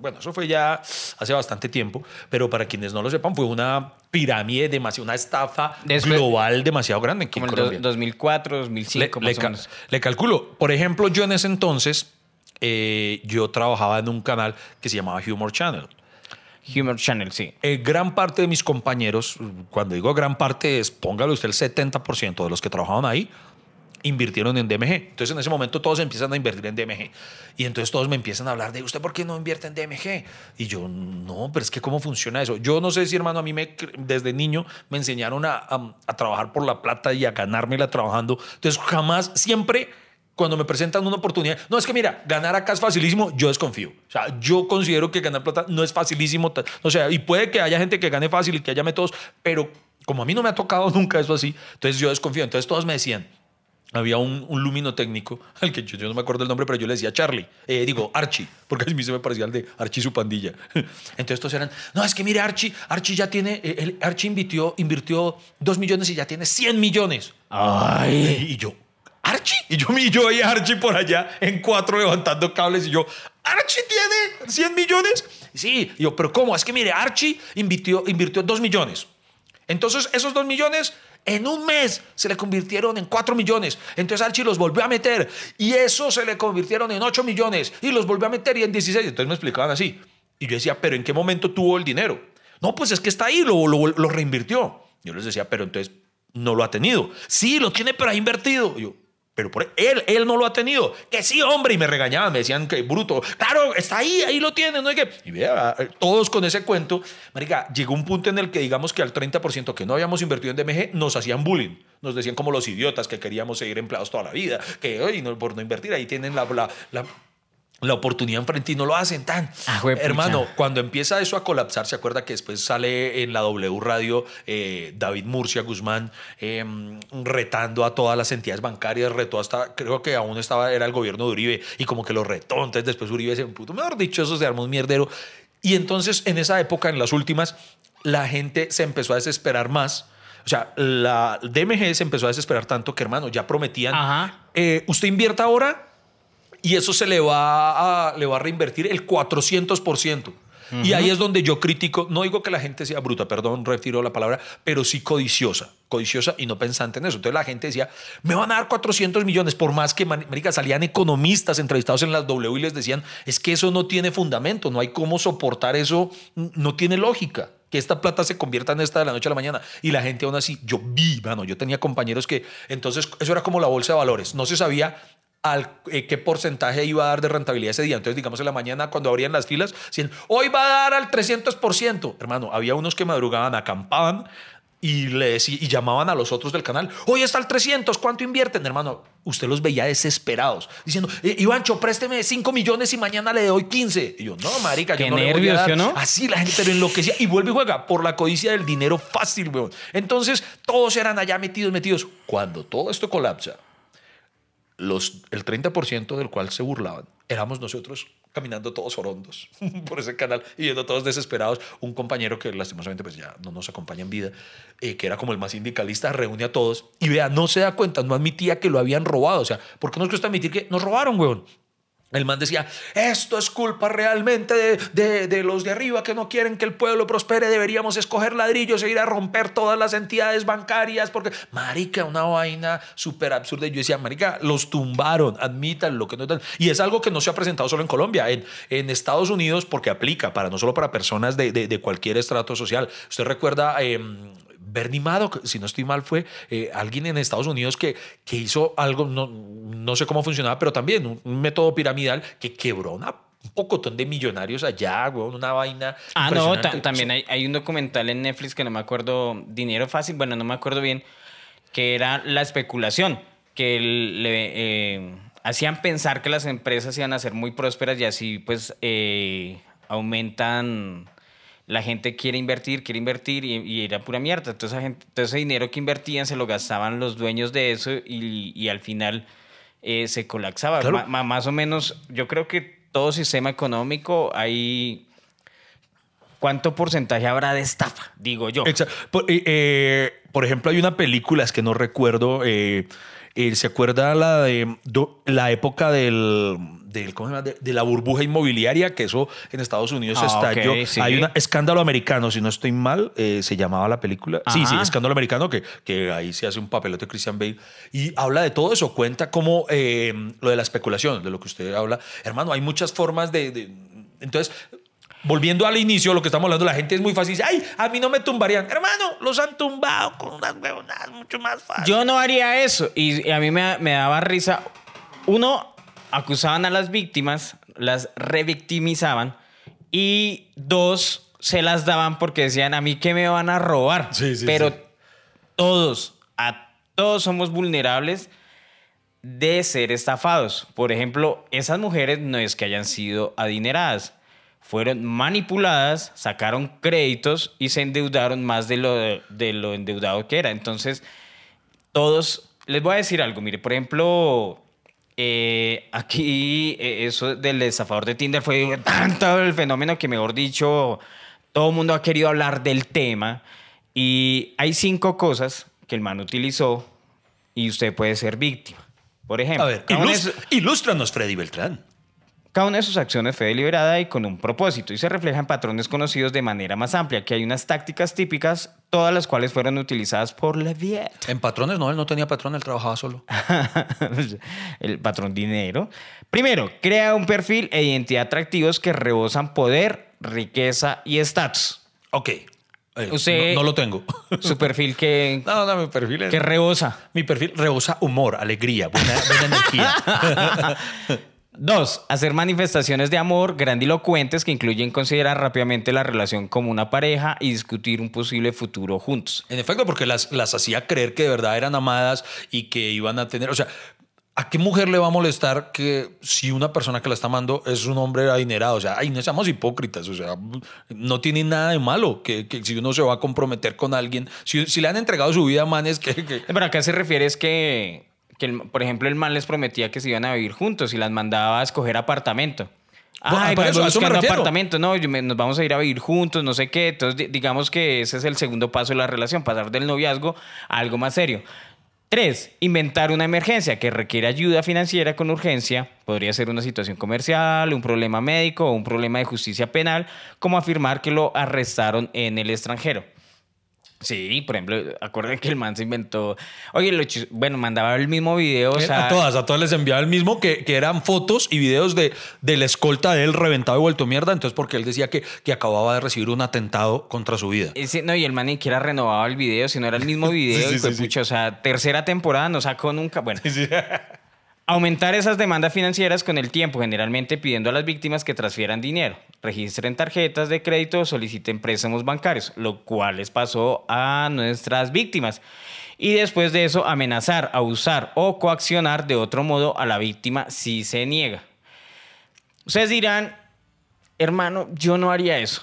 Bueno, eso fue ya hace bastante tiempo, pero para quienes no lo sepan, fue una pirámide demasiado, una estafa Después- global demasiado grande aquí Como en el Colombia 2004, le, 2005, le más o ca- menos. le calculo. Por ejemplo, yo en ese entonces, eh, yo trabajaba en un canal que se llamaba Humor Channel. Humor Channel, sí. Eh, gran parte de mis compañeros, cuando digo gran parte, es póngale usted el 70% de los que trabajaban ahí, invirtieron en DMG. Entonces en ese momento todos empiezan a invertir en DMG. Y entonces todos me empiezan a hablar de, ¿usted por qué no invierte en DMG? Y yo, no, pero es que ¿cómo funciona eso? Yo no sé si, hermano, a mí me, desde niño me enseñaron a, a- a trabajar por la plata y a ganármela trabajando. Entonces jamás, siempre... Cuando me presentan una oportunidad, no es que mira, ganar acá es facilísimo, yo desconfío. O sea, yo considero que ganar plata no es facilísimo. O sea, y puede que haya gente que gane fácil y que haya métodos, pero como a mí no me ha tocado [laughs] nunca eso así, entonces yo desconfío. Entonces todos me decían, había un, un lumino técnico, [laughs] al que yo, yo no me acuerdo el nombre, pero yo le decía Charlie, eh, digo Archie, porque a mí se me parecía el de Archie y su pandilla. [laughs] Entonces todos eran, no, es que mire Archie, Archie ya tiene, eh, el- Archie invirtió, invirtió dos millones y ya tiene 100 millones. Ay. Y yo, Archie. Y yo, [laughs] y yo Archie por allá en cuatro levantando cables y yo, Archie tiene 100 millones. Sí, y yo, pero ¿cómo? Es que mire, Archie invirtió, invirtió 2 millones. Entonces, esos 2 millones en un mes se le convirtieron en 4 millones. Entonces Archie los volvió a meter y eso se le convirtieron en 8 millones y los volvió a meter y en 16. Entonces me explicaban así. Y yo decía, pero ¿en qué momento tuvo el dinero? No, pues es que está ahí, lo, lo, reinvirtió. Yo les decía, pero entonces no lo ha tenido. Sí, lo tiene, pero ha invertido. Y yo, pero por él, él no lo ha tenido. Que sí, hombre. Y me regañaban, me decían que bruto. Claro, está ahí, ahí lo tiene, no que. Y vea, todos con ese cuento. Marica, llegó un punto en el que digamos que al 30% que no habíamos invertido en DMG nos hacían bullying. Nos decían como los idiotas que queríamos seguir empleados toda la vida. Que hoy no, por no invertir ahí tienen la la oportunidad enfrente y no lo hacen tan. Ah. Hermano, cuando empieza eso a colapsar, se acuerda que después sale en la W Radio eh, David Murcia Guzmán eh, retando a todas las entidades bancarias, retó hasta, creo que aún estaba, era el gobierno de Uribe y como que lo retó, entonces después Uribe se puto, mejor dicho, eso se armó un mierdero. Y entonces en esa época, en las últimas, la gente se empezó a desesperar más. O sea, la DMG se empezó a desesperar tanto que, hermano, ya prometían, Ajá. eh, usted invierta ahora y eso se le va a, le va a reinvertir el 400%. Y ahí es donde yo critico, no digo que la gente sea bruta, perdón, retiro la palabra, pero sí codiciosa, codiciosa y no pensante en eso. Entonces la gente decía, me van a dar 400 millones, por más que, marica, salían economistas entrevistados en las W y les decían, es que eso no tiene fundamento, no hay cómo soportar eso, no tiene lógica. que esta plata se convierta en esta de la noche a la mañana. Y la gente aún así, yo vi, mano, yo tenía compañeros que, entonces, eso era como la bolsa de valores. No se sabía al, eh, qué porcentaje iba a dar de rentabilidad ese día. Entonces, digamos, en la mañana, cuando abrían las filas, decían, hoy va a dar al 300%. Hermano, había unos que madrugaban, acampaban y, le y llamaban a los otros del canal, hoy está el 300, ¿cuánto invierten? Hermano, usted los veía desesperados, diciendo, "Eh, Ivancho, présteme 5 millones y mañana le doy 15. Y yo, no, marica, Qué yo no le voy a nervios, dar". ¿sí o no? Así la gente, pero enloquecía y vuelve y juega por la codicia del dinero fácil, weón. Entonces, todos eran allá metidos, metidos. Cuando todo esto colapsa, los, el 30% del cual se burlaban éramos nosotros caminando todos orondos [laughs] por ese canal y viendo todos desesperados. Un compañero que lastimosamente pues ya no nos acompaña en vida, eh, que era como el más sindicalista, reúne a todos y vea, no se da cuenta, no admitía que lo habían robado. O sea, ¿por qué nos cuesta admitir que nos robaron, weón? El man decía, esto es culpa realmente de, de- de los de arriba que no quieren que el pueblo prospere, deberíamos escoger ladrillos e ir a romper todas las entidades bancarias, porque, marica, una vaina súper absurda. Y yo decía, marica, los tumbaron, admitan lo que no están. Y es algo que no se ha presentado solo en Colombia, en, en Estados Unidos, porque aplica para no solo para personas de, de- cualquier estrato social. Usted recuerda... em, Bernie Madoff, si no estoy mal, fue eh, alguien en Estados Unidos que, que hizo algo, no, no sé cómo funcionaba, pero también un, un método piramidal que quebró una, un pocotón de millonarios allá, weón, una vaina. Ah, no, también hay, hay un documental en Netflix que no me acuerdo, Dinero Fácil, bueno, no me acuerdo bien, que era la especulación, que le eh, hacían pensar que las empresas iban a ser muy prósperas y así pues eh, aumentan, la gente quiere invertir, quiere invertir y, y era pura mierda. Entonces, esa gente- todo ese dinero que invertían se lo gastaban los dueños de eso y, y al final eh, se colapsaba. Claro. Ma- ma- más o menos, yo creo que todo sistema económico hay ¿Cuánto porcentaje habrá de estafa? Digo yo. Por, eh, eh, por ejemplo, hay una película, es que no recuerdo, eh, ¿se acuerda la de do- la época del, del- ¿cómo se llama? De, de la burbuja inmobiliaria? Que eso en Estados Unidos Ah, estalló. ok, sí. Hay un escándalo americano, si no estoy mal, eh, se llamaba la película. Sí, sí, escándalo americano, que, que ahí se hace un papelote Christian Bale. Y habla de todo eso, cuenta como eh, lo de la especulación, de lo que usted habla. Hermano, hay muchas formas de... de- entonces... Volviendo al inicio, lo que estamos hablando, la gente es muy fácil. Dice, Ay, a mí no me tumbarían. Hermano, los han tumbado con unas huevonadas mucho más fácil. Yo no haría eso. Y, a mí me, me daba risa. Uno, acusaban a las víctimas, las revictimizaban. Y dos, se las daban porque decían, a mí que me van a robar. Sí, sí, Pero sí. todos, a todos somos vulnerables de ser estafados. Por ejemplo, esas mujeres no es que hayan sido adineradas. Fueron manipuladas, sacaron créditos y se endeudaron más de lo, de lo endeudado que era. Entonces, todos, les voy a decir algo, mire, por ejemplo, eh, aquí eh, eso del estafador de Tinder fue tanto el fenómeno que, mejor dicho, todo el mundo ha querido hablar del tema y hay cinco cosas que el man utilizó y usted puede ser víctima. Por ejemplo, A ver, ilústranos, Freddy Beltrán. Cada una de sus acciones fue deliberada y con un propósito y se refleja en patrones conocidos de manera más amplia, que hay unas tácticas típicas, todas las cuales fueron utilizadas por Leviat. En patrones, no, él no tenía patrón, él trabajaba solo. [laughs] el patrón dinero. Primero, crea un perfil e identidad atractivos que rebosan poder, riqueza y estatus. Ok. Eh, Usted- no, no lo tengo. [laughs] Su perfil que, [laughs] No, no, mi perfil es... que rebosa. Mi perfil rebosa humor, alegría, buena, buena energía. Dos, hacer manifestaciones de amor grandilocuentes que incluyen considerar rápidamente la relación como una pareja y discutir un posible futuro juntos. En efecto, porque las, las hacía creer que de verdad eran amadas y que iban a tener. O sea, ¿a qué mujer le va a molestar que si una persona que la está amando es un hombre adinerado? O sea, ay, no seamos hipócritas. O sea, no tiene nada de malo que, que si uno se va a comprometer con alguien, si, si le han entregado su vida a manes que. que- Pero acá se refiere es que, que el- por ejemplo, el man les prometía que se iban a vivir juntos y las mandaba a escoger apartamento. Bueno, Ay, por voy eso, buscando apartamento, no, me- nos vamos a ir a vivir juntos, no sé qué. Entonces, di- digamos que ese es el segundo paso de la relación, pasar del noviazgo a algo más serio. Tres, inventar una emergencia que requiere ayuda financiera con urgencia. Podría ser una situación comercial, un problema médico o un problema de justicia penal, como afirmar que lo arrestaron en el extranjero. Sí, por ejemplo, acuerden que el man se inventó. Oye, lo chis- bueno, mandaba el mismo video. O Eh, sea, a todas, a todas les enviaba el mismo, que, que eran fotos y videos de, de la escolta de él reventado y vuelto mierda. Entonces, porque él decía que, que acababa de recibir un atentado contra su vida. Ese- no, y el man ni siquiera renovaba el video, sino era el mismo [laughs] video. Sí, y sí, fue sí, O sea, tercera temporada no sacó nunca. Bueno, [laughs] aumentar esas demandas financieras con el tiempo, generalmente pidiendo a las víctimas que transfieran dinero, registren tarjetas de crédito o soliciten préstamos bancarios, lo cual les pasó a nuestras víctimas. Y después de eso, amenazar, abusar o coaccionar de otro modo a la víctima si se niega. Ustedes dirán, hermano, yo no haría eso.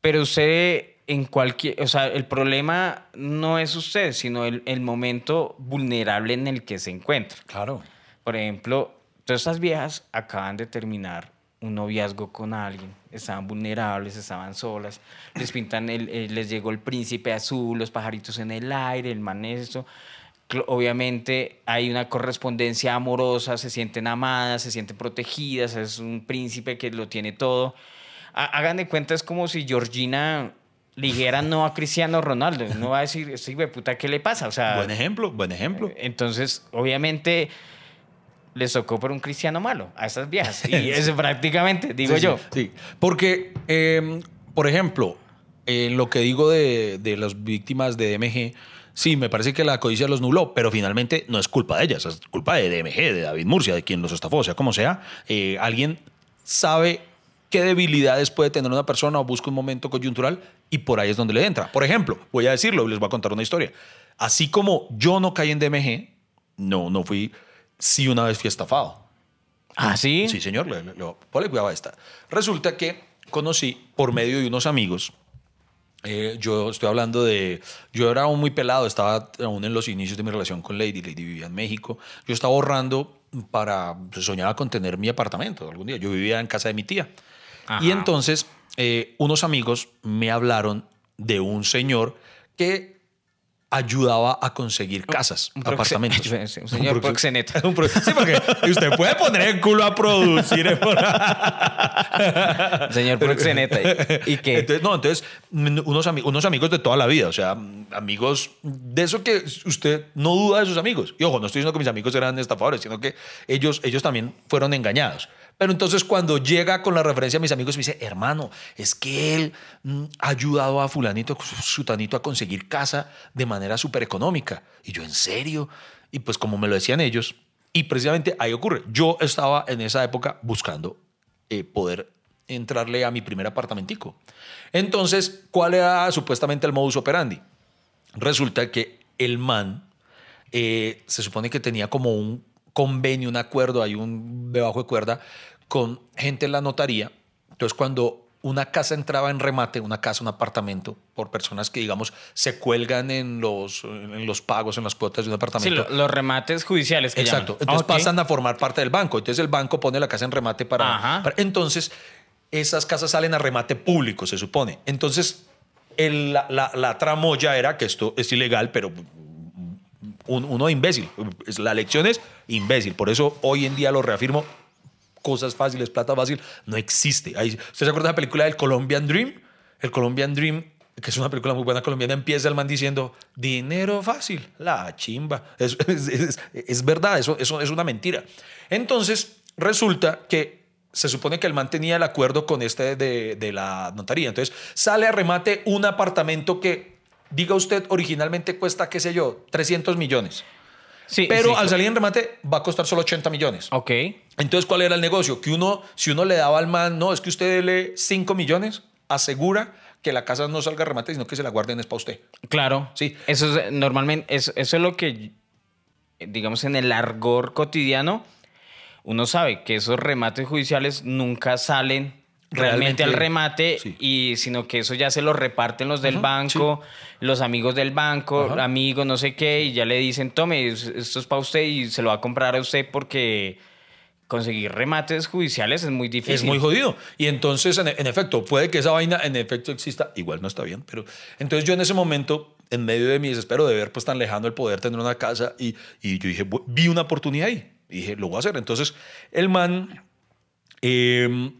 Pero usted en cualquier, o sea, el problema no es usted, sino el, el momento vulnerable en el que se encuentra. Claro. Por ejemplo, todas estas viejas acaban de terminar un noviazgo con alguien, estaban vulnerables, estaban solas, les pintan, el, eh, les llegó el príncipe azul, los pajaritos en el aire, el man esto. Cl- Obviamente hay una correspondencia amorosa, se sienten amadas, se sienten protegidas, es un príncipe que lo tiene todo. Ha- Hagan de cuenta, es como si Georgina le dijera no a Cristiano Ronaldo. No va a decir, este hijo de puta, ¿qué le pasa? O sea, Buen ejemplo, buen ejemplo. entonces, obviamente, les tocó por un cristiano malo a estas viejas. [laughs] Y eso prácticamente, digo Sí, yo. Sí, porque, eh, por ejemplo, en lo que digo de, de las víctimas de DMG, sí, me parece que la codicia los nubló, pero finalmente no es culpa de ellas, es culpa de DMG, de David Murcia, de quien los estafó, o sea, como sea, eh, alguien sabe qué debilidades puede tener una persona o busca un momento coyuntural y por ahí es donde le entra. Por ejemplo, voy a decirlo, les voy a contar una historia. Así como yo no caí en DMG, no, no fui, sí una vez fui estafado. ¿Ah, sí? Sí, señor, le, le, le- ponle cuidado a esta. Resulta que conocí por medio de unos amigos. eh, yo estoy hablando de. Yo era aún muy pelado, estaba aún en los inicios de mi relación con Lady. Lady vivía en México. Yo estaba ahorrando para. pues, soñaba con tener mi apartamento algún día. Yo vivía en casa de mi tía. Ajá. Y entonces, eh, unos amigos me hablaron de un señor que ayudaba a conseguir casas, un apartamentos. [laughs] un señor proxe- proxeneta. [laughs] un pro- Sí, porque usted puede poner el culo a producir. ¿eh? [laughs] Señor proxeneta. ¿Y qué? Entonces, no, entonces, unos, unos amigos de toda la vida, o sea, amigos de eso que usted no duda de sus amigos. Y ojo, no estoy diciendo que mis amigos eran estafadores, sino que ellos, ellos también fueron engañados. Pero entonces cuando llega con la referencia a mis amigos, me dice, hermano, es que él mm, ha ayudado a fulanito, sutanito a conseguir casa de manera súper económica. Y yo, ¿en serio? Y pues como me lo decían ellos, y precisamente ahí ocurre. Yo estaba en esa época buscando eh, poder entrarle a mi primer apartamentico. Entonces, ¿cuál era supuestamente el modus operandi? Resulta que el man eh, se supone que tenía como un convenio, un acuerdo, hay un debajo de cuerda con gente en la notaría. Entonces, cuando una casa entraba en remate, una casa, un apartamento, por personas que, digamos, se cuelgan en los, en los pagos, en las cuotas de un Sí, apartamento. lo- los remates judiciales que Exacto. llaman. Entonces Ok. pasan a formar parte del banco. Entonces el banco pone la casa en remate para, para- Entonces esas casas salen a remate público, se supone. Entonces el- la, la- la tramoya era que esto es ilegal, pero un- uno imbécil. La lección es imbécil. Por eso hoy en día lo reafirmo. Cosas fáciles, plata fácil, no existe. Ahí- ¿Usted se acuerda de la película del Colombian Dream? El Colombian Dream, que es una película muy buena colombiana, empieza el man diciendo, dinero fácil, la chimba. Es, [laughs] es- es- es verdad, eso, eso es una mentira. Entonces, resulta que se supone que el man tenía el acuerdo con este de, de la notaría. Entonces, sale a remate un apartamento que, diga usted, originalmente cuesta, qué sé yo, 300 millones. Sí, Pero sí. al salir en remate va a costar solo 80 millones. Ok. Entonces, ¿cuál era el negocio? Que uno, si uno le daba al man, no, es que usted dele 5 millones, asegura que la casa no salga a remate, sino que se la guarden es para usted. Claro. Sí. Eso es normalmente, eso, eso es lo que, digamos, en el argor cotidiano, uno sabe que esos remates judiciales nunca salen realmente, Realmente, al remate, sí. y sino que eso ya se lo reparten los del Ajá, banco, los amigos del banco, Ajá. amigos, no sé qué, y ya le dicen, tome, es- esto es para usted y se lo va a comprar a usted porque conseguir remates judiciales es muy difícil. Es muy jodido. Y entonces, en, en efecto, puede que esa vaina en efecto exista, igual no está bien, pero entonces yo en ese momento, en medio de mi desespero de ver pues tan lejano el poder tener una casa, y, y yo dije, "Bu- vi una oportunidad ahí, y dije, lo voy a hacer. Entonces, el man eh,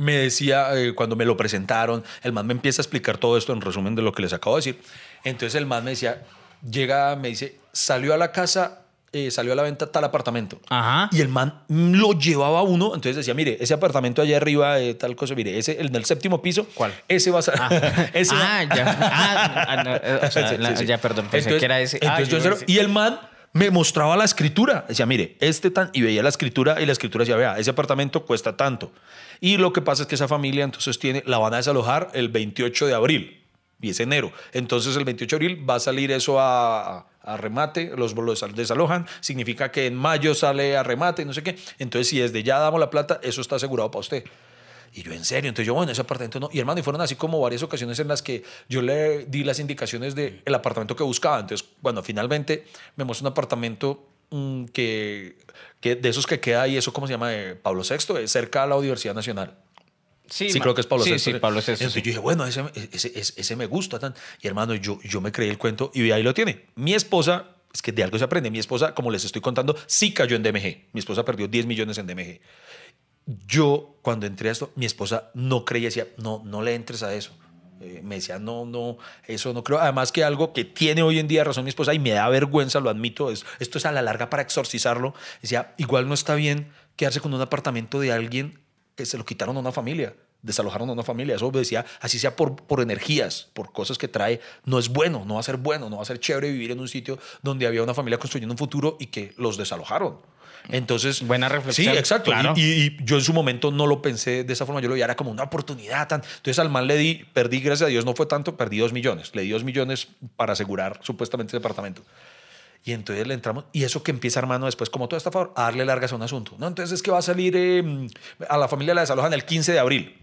me decía, eh, cuando me lo presentaron, el man me empieza a explicar todo esto en resumen de lo que les acabo de decir. Entonces el man me decía, llega, me dice, salió a la casa, eh, salió a la venta tal apartamento. Ajá. Y el man lo llevaba a uno, entonces decía, mire, ese apartamento allá arriba, eh, tal cosa, mire, ese, el del séptimo piso, ¿Cuál? Ese va a ser. [laughs] ese va- Ah, ya. Ah, ah, no, o [laughs] sea, Sí, la- sí, sí. ya, perdón, pensé Entonces- que era ese. Ah, entonces yo yo y el man me mostraba la escritura. Decía, mire, este tan. Y veía la escritura y la escritura decía, vea, ese apartamento cuesta tanto. Y lo que pasa es que esa familia entonces tiene, la van a desalojar el 28 de abril y es enero. Entonces el 28 de abril va a salir eso a, a remate, los, los desalojan, significa que en mayo sale a remate, no sé qué. Entonces si desde ya damos la plata, eso está asegurado para usted. Y yo, en serio, entonces yo, bueno, ese apartamento no. Y hermano, y fueron así como varias ocasiones en las que yo le di las indicaciones del el apartamento que buscaba. Entonces, bueno, finalmente me mostró un apartamento mm, que, que de esos que queda ahí, eso, ¿cómo se llama? Eh, Pablo VI, es cerca a la Universidad Nacional. Sí, ma- creo que es Pablo sí, VI. Sí, Pablo VI. Entonces sí. yo dije, bueno, ese, ese, ese, ese me gusta. Tan. Y hermano, yo, yo me creí el cuento y ahí lo tiene. Mi esposa, es que de algo se aprende. Mi esposa, como les estoy contando, sí cayó en DMG. Mi esposa perdió 10 millones en DMG. Yo, cuando entré a esto, mi esposa no creía, decía, no, no le entres a eso. Eh, me decía, no, no, eso no creo. Además que algo que tiene hoy en día razón mi esposa y me da vergüenza, lo admito, es, esto es a la larga para exorcizarlo. Decía, igual no está bien quedarse con un apartamento de alguien que se lo quitaron a una familia, desalojaron a una familia. Eso decía, así sea por, por energías, por cosas que trae, no es bueno, no va a ser bueno, no va a ser chévere vivir en un sitio donde había una familia construyendo un futuro y que los desalojaron. Entonces, Buena reflexión, Sí, exacto. claro. Y, y- y yo en su momento no lo pensé de esa forma, yo lo veía era como una oportunidad. Tan. Entonces al man le di, perdí, gracias a Dios no fue tanto, perdí dos millones. Le di dos millones para asegurar supuestamente el departamento. Y entonces le entramos, y eso que empieza, hermano, después, como todo está a favor, a darle largas a un asunto. No, entonces es que va a salir, eh, a la familia la desalojan el 15 de abril.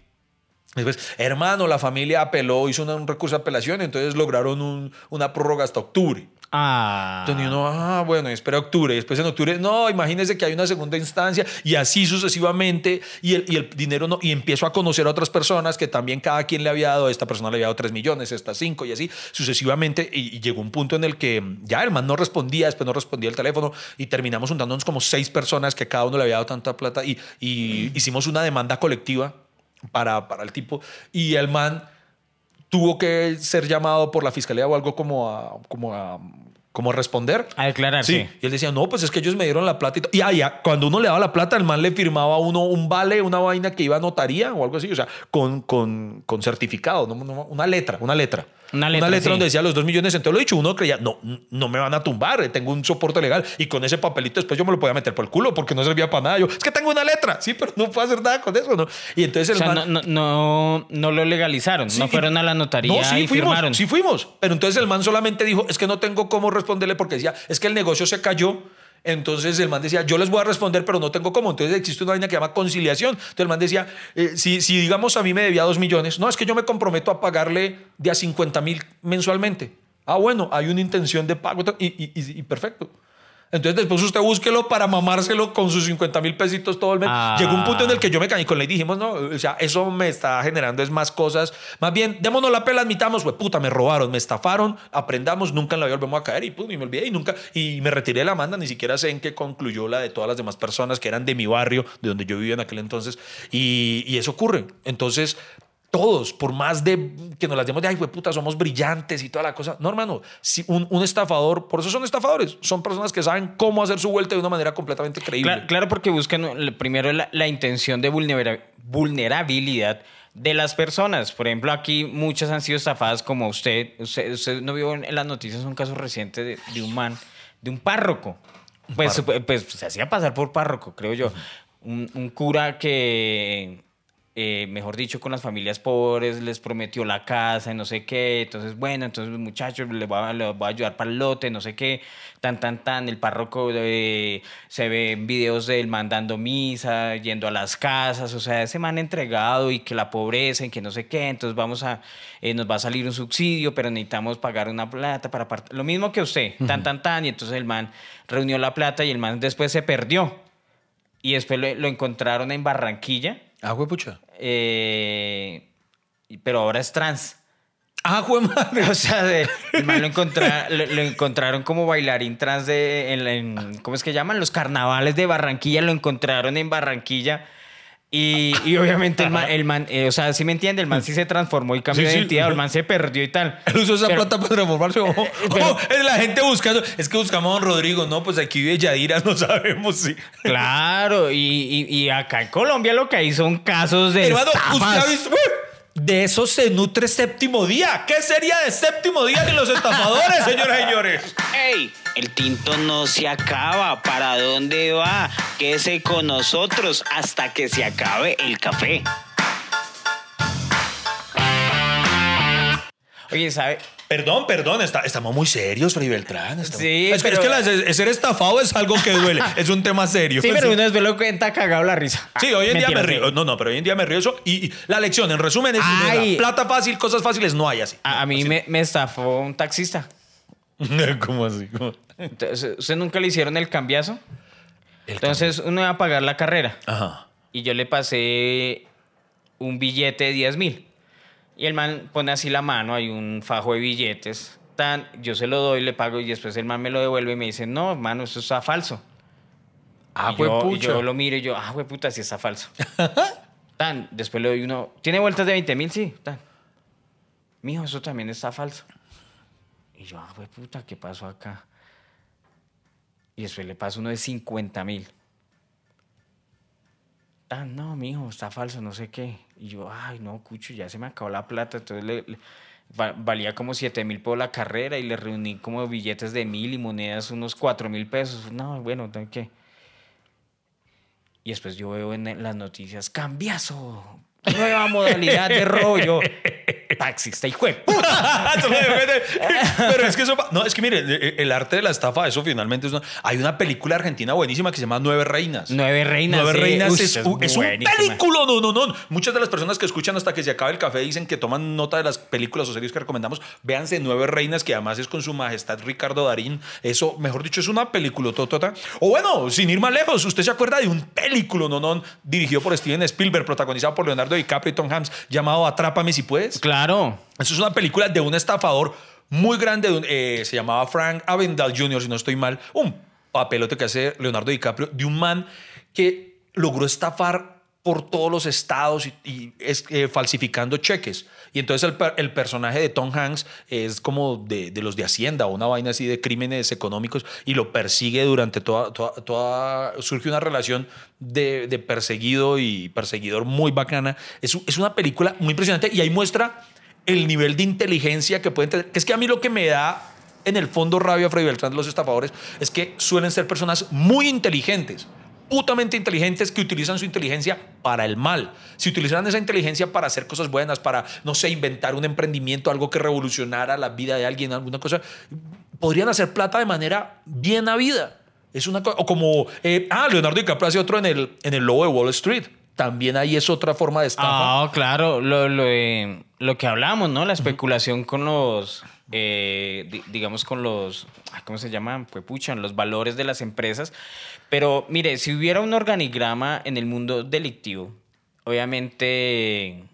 Después, hermano, la familia apeló, hizo una- un recurso de apelación, entonces lograron un- una prórroga hasta octubre. Ah. Entonces uno, ah, bueno, espera octubre. Y después en octubre, no, imagínese que hay una segunda instancia y así sucesivamente. Y el, y el dinero no. Y empiezo a conocer a otras personas que también cada quien le había dado. Esta persona le había dado 3 millones, esta 5 y así sucesivamente. Y, y llegó un punto en el que ya el man no respondía, después no respondía el teléfono y terminamos juntándonos como seis personas que cada uno le había dado tanta plata y, y hicimos una demanda colectiva para, para el tipo. Y el man tuvo que ser llamado por la fiscalía o algo como a, como a, como responder. A declarar, Sí. sí. Y él decía, no, pues es que ellos me dieron la plata y. Y ah, ya, cuando uno le daba la plata, el man le firmaba a uno un vale, una vaina que iba a notaría o algo así, o sea, con, con, con certificado, no- no- una letra, una letra. Una letra, sí. donde decía los dos millones. Entonces lo dicho, uno creía, no, no me van a tumbar, eh, tengo un soporte legal. Y con ese papelito después yo me lo podía meter por el culo porque no servía para nada. Yo, es que tengo una letra, sí, pero no puedo hacer nada con eso, ¿no? Y entonces O el sea, man- no, no, no, no lo legalizaron, Sí, no fueron a la notaría no, sí y fuimos, firmaron. Sí fuimos. Pero entonces el man solamente dijo, es que no tengo cómo responderle porque decía, es que el negocio se cayó. Entonces el man decía, yo les voy a responder, pero no tengo cómo. Entonces existe una vaina que llama conciliación. Entonces el man decía, eh, si, si digamos a mí me debía dos millones, no, es que yo me comprometo a pagarle de a 50 mil mensualmente. Ah, bueno, hay una intención de pago y perfecto. Entonces después usted búsquelo para mamárselo con sus 50 mil pesitos todo el mes. Ah. Llegó un punto en el que yo me caí con él y dijimos, no, o sea, eso me está generando es más cosas. Más bien, démonos la pela, admitamos, güey, puta, me robaron, me estafaron, aprendamos, nunca en la vida volvemos a caer y, pum, y me olvidé y nunca, y me retiré de la manda, ni siquiera sé en qué concluyó la de todas las demás personas que eran de mi barrio, de donde yo vivía en aquel entonces, y, y eso ocurre. Entonces, todos, por más de que nos las demos de, ay, puta, somos brillantes y toda la cosa. No, hermano, si un, un estafador, por eso son estafadores, son personas que saben cómo hacer su vuelta de una manera completamente creíble. Claro, claro, porque buscan eh, primero la, la intención de vulnera- vulnerabilidad de las personas. Por ejemplo, aquí muchas han sido estafadas como usted. Usted, usted no vio en las noticias un caso reciente de, de un man, de un párroco. Pues, pues, se hacía pasar por párroco, creo yo. Un, un cura que, eh, mejor dicho, con las familias pobres les prometió la casa y no sé qué. Entonces, bueno, entonces muchachos, les voy a, les voy a ayudar para el lote, no sé qué. Tan, tan, tan. El párroco eh, se ve en videos del man dando misa, yendo a las casas. O sea, ese man entregado y que la pobreza y que no sé qué. Entonces, vamos a, eh, nos va a salir un subsidio, pero necesitamos pagar una plata para part- Lo mismo que usted, tan, tan, tan. Y entonces el man reunió la plata y el man después se perdió. Y después lo, lo encontraron en Barranquilla, Ah, güey, pucha. eh, pero ahora es trans. Ah, güey, madre. O sea, de- lo, [laughs] encontra- lo- lo encontraron como bailarín trans de, en, en- ¿cómo es que llaman? Los carnavales de Barranquilla, lo encontraron en Barranquilla Y, y obviamente el man, el man, eh, o sea, sí me entiende, el man sí se transformó y cambió Sí, de sí. identidad, el man se perdió y tal. Él usó esa Pero- plata para transformarse. Oh, pero- oh, es la gente buscando. Es que buscamos a don Rodrigo. No, pues aquí vive Yadira, [laughs] no sabemos si. Claro, y, y- y acá en Colombia lo que hay son casos de Hermano, estafas. usted ha visto. De eso se nutre séptimo día. ¿Qué sería de séptimo día de los estafadores, señoras y señores? ¡Ey! El tinto no se acaba. ¿Para dónde va? Quédese con nosotros hasta que se acabe el café. Oye, ¿sabe? Perdón, perdón, está- estamos muy serios, Freddy Beltrán. estamos- Sí, es, que- es pero- que la- ser estafado es algo que duele, [laughs] es un tema serio. Sí, pero uno después lo cuenta cagado la risa. Sí, hoy en día me río. sí. No, no, pero hoy en día me río eso. Y, y la lección, en resumen, es Ay. plata fácil, cosas fáciles, no hay así. A, a mí me, me estafó un taxista. [laughs] ¿Cómo así? ¿Cómo? Entonces, ¿Usted nunca le hicieron el cambiazo? Entonces uno iba a pagar la carrera Ajá. y yo le pasé un billete de 10 mil. Y el man pone así la mano, hay un fajo de billetes. Tan, yo se lo doy, le pago y después el man me lo devuelve y me dice, no, mano, eso está falso. Ah, y, yo, y yo lo miro y yo, ah, güey, puta, sí está falso. Tan, después le doy uno, ¿tiene vueltas de 20 mil? Sí, tan. Mijo, eso también está falso. Y yo, ah, güey, puta, ¿qué pasó acá? Y después le paso uno de 50 mil. Tan, no, mijo, está falso, no sé qué. Y yo, ay, no, cucho, ya se me acabó la plata. Entonces le, le- va- valía como 7 mil por la carrera y le reuní como billetes de mil y monedas unos 4 mil pesos. No, bueno, ¿de ¿qué? Y después yo veo en las noticias, cambiazo, nueva modalidad de rollo. [laughs] Taxista, hijo de puta. [laughs] Pero es que eso. No, es que mire, el- el arte de la estafa, eso finalmente es. una- Hay una película argentina buenísima que se llama Nueve Reinas. Nueve reinas. Nueve sí. Reinas Uy, es, es un- es un película. No, no, no. Muchas de las personas que escuchan hasta que se acabe el café dicen que toman nota de las películas o series que recomendamos. Véanse Nueve Reinas, que además es con su majestad Ricardo Darín. Eso, mejor dicho, es una película. totota. O bueno, sin ir más lejos, usted se acuerda de un película, no, no, dirigido por Steven Spielberg, protagonizado por Leonardo DiCaprio y Tom Hanks, llamado Atrápame si puedes. Claro. Eso es una película de un estafador muy grande, eh, se llamaba Frank Avendal Jr., si no estoy mal, un papelote que hace Leonardo DiCaprio, de un man que logró estafar por todos los estados y, y es, eh, falsificando cheques. Y entonces el, el personaje de Tom Hanks es como de, de los de Hacienda una vaina así de crímenes económicos y lo persigue durante toda, toda, toda- surge una relación de, de perseguido y perseguidor muy bacana. Es, es una película muy impresionante y ahí muestra el nivel de inteligencia que pueden tener. Es que a mí lo que me da en el fondo rabia a Freddy Beltrán de los estafadores es que suelen ser personas muy inteligentes, putamente inteligentes que utilizan su inteligencia para el mal. Si utilizaran esa inteligencia para hacer cosas buenas, para, no sé, inventar un emprendimiento, algo que revolucionara la vida de alguien, alguna cosa, podrían hacer plata de manera bien habida. Es una cosa, o como, eh, ah, Leonardo DiCaprio hace otro en el, en el Lobo de Wall Street. También ahí es otra forma de estafa. Ah, claro, lo, lo, de- lo que hablamos, ¿no? La especulación con los, eh, di- digamos, con los, ¿cómo se llaman? Pues puchan, los valores de las empresas. Pero mire, si hubiera un organigrama en el mundo delictivo, obviamente,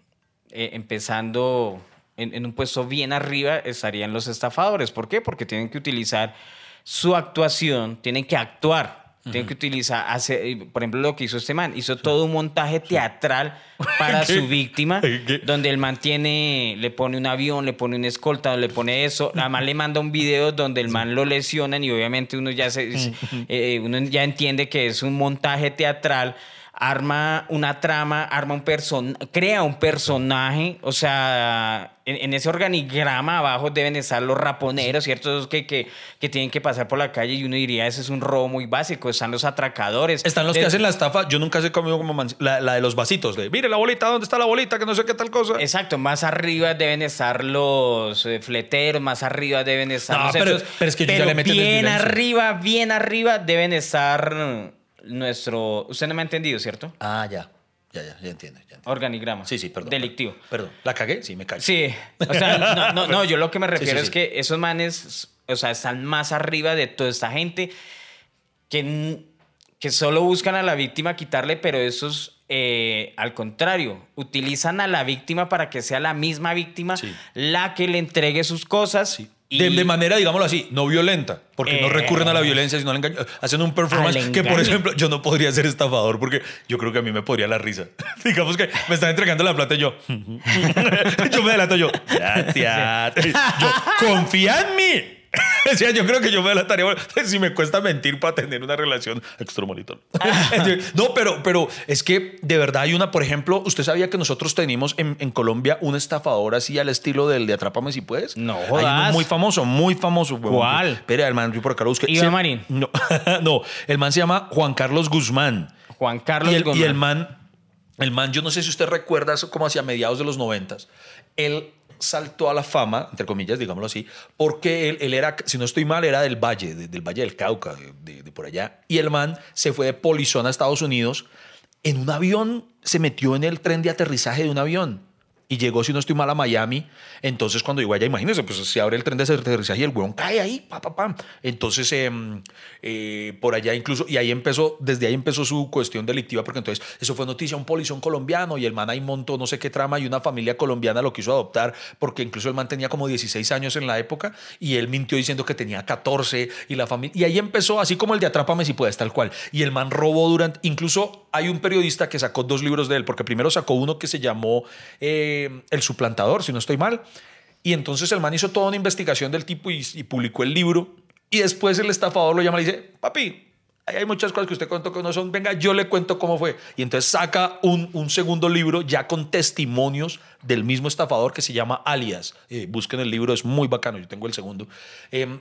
eh, empezando en, en un puesto bien arriba, estarían los estafadores. ¿Por qué? Porque tienen que utilizar su actuación, tienen que actuar. Tienen que utilizar, hace- eh, por ejemplo, lo que hizo este man, hizo todo un montaje teatral [laughs] para su víctima, ¿Qué? donde el man tiene, le pone un avión, le pone una escolta, le pone eso, además le manda un video donde el man lo lesionan y obviamente uno ya se, eh, uno ya entiende que es un montaje teatral, arma una trama, arma un person, crea un personaje, o sea, en, en ese organigrama abajo deben estar los raponeros, ¿cierto? Que, que, que tienen que pasar por la calle y uno diría, ese es un robo muy básico, están los atracadores. Están los que De- hacen la estafa. Yo nunca sé cómo como man- la, la de los vasitos. De, mire la bolita, ¿dónde está la bolita? Que no sé qué tal cosa. Exacto, más arriba deben estar los eh, fleteros, más arriba deben estar No, los pero- es que ellos ya le el bien arriba, bien arriba deben estar nuestro, usted no me ha entendido, ¿cierto? Ah, ya. Ya, ya, ya entiendo. ya entiendo. Organigrama. Sí, sí, perdón. Delictivo. Perdón. ¿La cagué? Sí, me cagué. Sí, o sea, [laughs] no, no, no, yo lo que me refiero sí, es sí. que esos manes, o sea, están más arriba de toda esta gente que, que solo buscan a la víctima quitarle, pero esos, eh, al contrario, utilizan a la víctima para que sea la misma víctima Sí. la que le entregue sus cosas De, manera, digámoslo así, no violenta, porque no Eh. recurren a la violencia, sino al engaño. Hacen un performance que, por ejemplo, yo no podría ser estafador porque yo creo que a mí me podría la risa. [laughs] Digamos que me están entregando la plata y yo. [laughs] yo me adelanto yo. Gracias. [laughs] Yo, confía en mí. [laughs] O sea, yo creo que yo me adelantaría bueno, [laughs] si me cuesta mentir para tener una relación extramonitón. [laughs] no, pero, pero es que de verdad hay una, por ejemplo, ¿usted sabía que nosotros tenemos en, en Colombia un estafador así al estilo del de Atrápame si puedes? No Hay uno jodas. muy famoso, muy famoso. ¿Cuál? Espera, el man, yo por acá lo busqué. Iván Marín. No, no, el man se llama Juan Carlos Guzmán. Juan Carlos Y el, y Guzmán. el man, el man, yo no sé si usted recuerda eso como hacia mediados de los noventas. Él saltó a la fama, entre comillas, digámoslo así, porque él, él era, si no estoy mal, era del Valle, de- del Valle del Cauca, de por allá. Y el man se fue de polizón a Estados Unidos. En un avión, se metió en el tren de aterrizaje de un avión. Y llegó, si no estoy mal, a Miami. Entonces, cuando llegó allá, imagínense, pues se abre el tren de aterrizaje y el huevón cae ahí, pa, pa, pam. Entonces, em, eh, por allá incluso, y ahí empezó, desde ahí empezó su cuestión delictiva, porque entonces eso fue noticia, un polizón colombiano y el man ahí montó no sé qué trama y una familia colombiana lo quiso adoptar, porque incluso el man tenía como 16 años en la época y él mintió diciendo que tenía 14 y la familia. Y ahí empezó, así como el de Atrápame si puedes, tal cual. Y el man robó durante, incluso hay un periodista que sacó dos libros de él, porque primero sacó uno que se llamó eh, El suplantador, si no estoy mal. Y entonces el man hizo toda una investigación del tipo y, publicó el libro. Y después el estafador lo llama y dice, papi, hay muchas cosas que usted contó que no son, venga, yo le cuento cómo fue. Y entonces saca un, un segundo libro ya con testimonios del mismo estafador que se llama Alias. Eh, busquen el libro, es muy bacano, yo tengo el segundo. Em,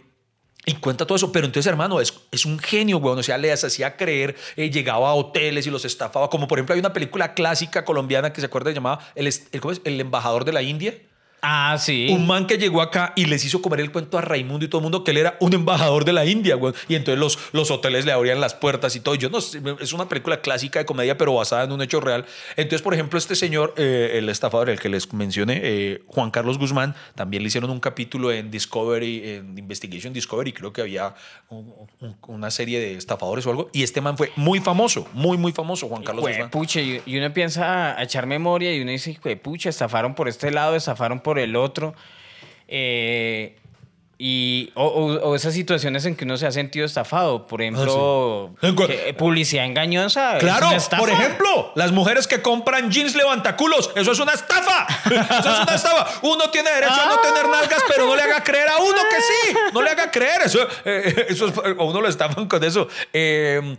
y cuenta todo eso, pero entonces, hermano, es, es un genio, weón. O sea, les hacía creer, eh, llegaba a hoteles y los estafaba. Como por ejemplo, hay una película clásica colombiana que se acuerda, llamaba El. El embajador de la India. Ah, sí. Un man que llegó acá y les hizo comer el cuento a Raimundo y todo el mundo que él era un embajador de la India, güey. Y entonces los, los hoteles le abrían las puertas y todo. Yo no sé, es una película clásica de comedia, pero basada en un hecho real. Entonces, por ejemplo, este señor, eh, el estafador, el que les mencioné, eh, Juan Carlos Guzmán, también le hicieron un capítulo en Discovery, en Investigation Discovery. Creo que había un- un- una serie de estafadores o algo. Y este man fue muy famoso, muy, muy famoso, Juan Carlos Guzmán. pucha, y, y uno empieza a echar memoria y uno dice, pucha, estafaron por este lado, estafaron por el otro. Eh, y, o, o- o esas situaciones en que uno se ha sentido estafado. Por ejemplo, En cu- que- publicidad engañosa. Claro, por ejemplo, las mujeres que compran jeans levantaculos, eso es una estafa. [laughs] Eso es una estafa. Uno tiene derecho a no Ah. tener nalgas, pero no le haga creer a uno que sí. No le haga creer. Eso, eh, eso es- a uno lo estafan con eso. Eh,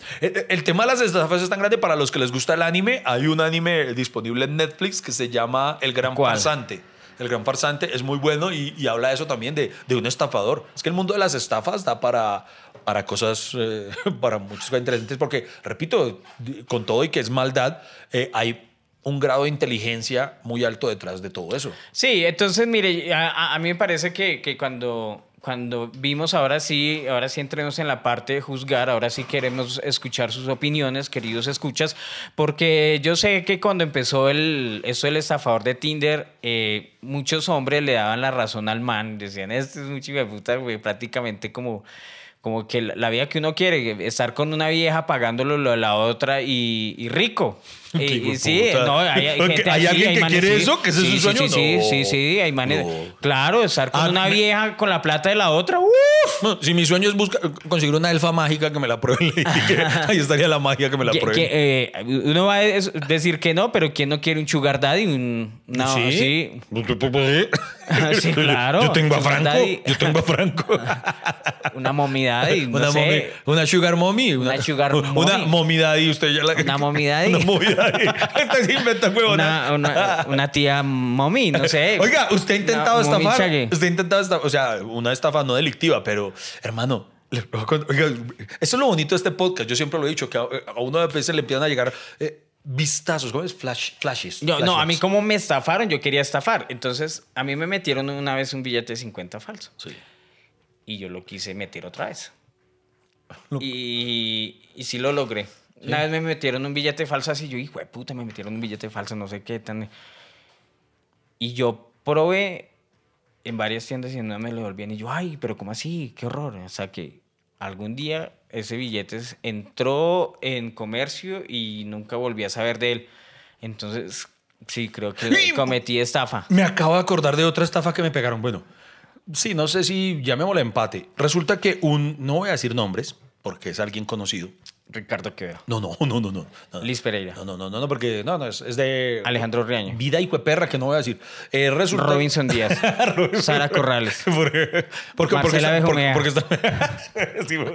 el, tema de las estafas es tan grande para los que les gusta el anime. Hay un anime disponible en Netflix que se llama El Gran ¿Cuál? Farsante. El Gran Farsante es muy bueno y, habla de eso también, de, de un estafador. Es que el mundo de las estafas da para, para cosas, eh, [laughs] para muchas cosas interesantes, porque, repito, con todo y que es maldad, eh, hay un grado de inteligencia muy alto detrás de todo eso. Sí, entonces, mire, a- a mí me parece que, que cuando, cuando vimos ahora sí, ahora sí entremos en la parte de juzgar, ahora sí queremos escuchar sus opiniones, queridos escuchas, porque yo sé que cuando empezó el, eso del estafador de Tinder, eh, muchos hombres le daban la razón al man, decían, este es un chico de puta, güey, prácticamente como... Como que la vida que uno quiere, estar con una vieja pagándolo lo de la otra y, y rico. [laughs] Y- sí, no, hay, hay [laughs] ¿Hay gente alguien que manes, quiere sí. eso? ¿Que ese es su sueño? Sí, No, sí, sí, hay manes. no. Claro, estar con Ah, una me- vieja con la plata de la otra. ¡uf! Si mi sueño es buscar, conseguir una elfa mágica que me la pruebe, [laughs] ahí estaría la magia que me la Que- pruebe. que, eh, uno va a decir que no, pero ¿quién no quiere un sugar daddy? Un, no, sí. [laughs] Sí, claro. Yo tengo a Sugar Franco. daddy. Yo tengo a Franco. [laughs] Una mommy daddy, no una, sé. mommy- una sugar mommy. Una sugar Una mommy. mommy daddy. Usted ya la, Una [laughs] mommy daddy. Una se inventa huevona. Una, una, una tía mommy, no sé. Oiga, usted ha intentado Una estafar. Usted ha intentado estafar. O sea, una estafa no delictiva, pero hermano. Oiga, eso es lo bonito de este podcast. Yo siempre lo he dicho, que a, a uno a veces le empiezan a llegar eh, vistazos, ¿cómo es? Flash, flashes. Yo- no, a mí como me estafaron, yo quería estafar. Entonces, a mí me metieron una vez un billete de 50 falso. Sí. Y yo lo quise meter otra vez. Lo- Y, y sí lo logré. Una vez me metieron un billete falso así. Yo, hijo de puta, me metieron un billete falso, no sé qué tan. Y yo probé en varias tiendas y no me lo devolvían. Y yo, ay, pero ¿cómo así? Qué horror. O sea que algún día ese billete entró en comercio y nunca volví a saber de él. Entonces, sí, creo que cometí estafa. Me acabo de acordar de otra estafa que me pegaron. Bueno, sí, no sé si llamémosle empate. Resulta que un, no voy a decir nombres, porque es alguien conocido. Ricardo Quevedo. No, no, no, no, no. no. Liz Pereira. No, no, no, no, no, porque no, no, es, es de Alejandro Riaño. vida y perra que no voy a decir. Eh, resulta, Robinson Díaz. [laughs] Sara Corrales. [laughs] porque, porque, porque, Marcela porque, porque está- [laughs]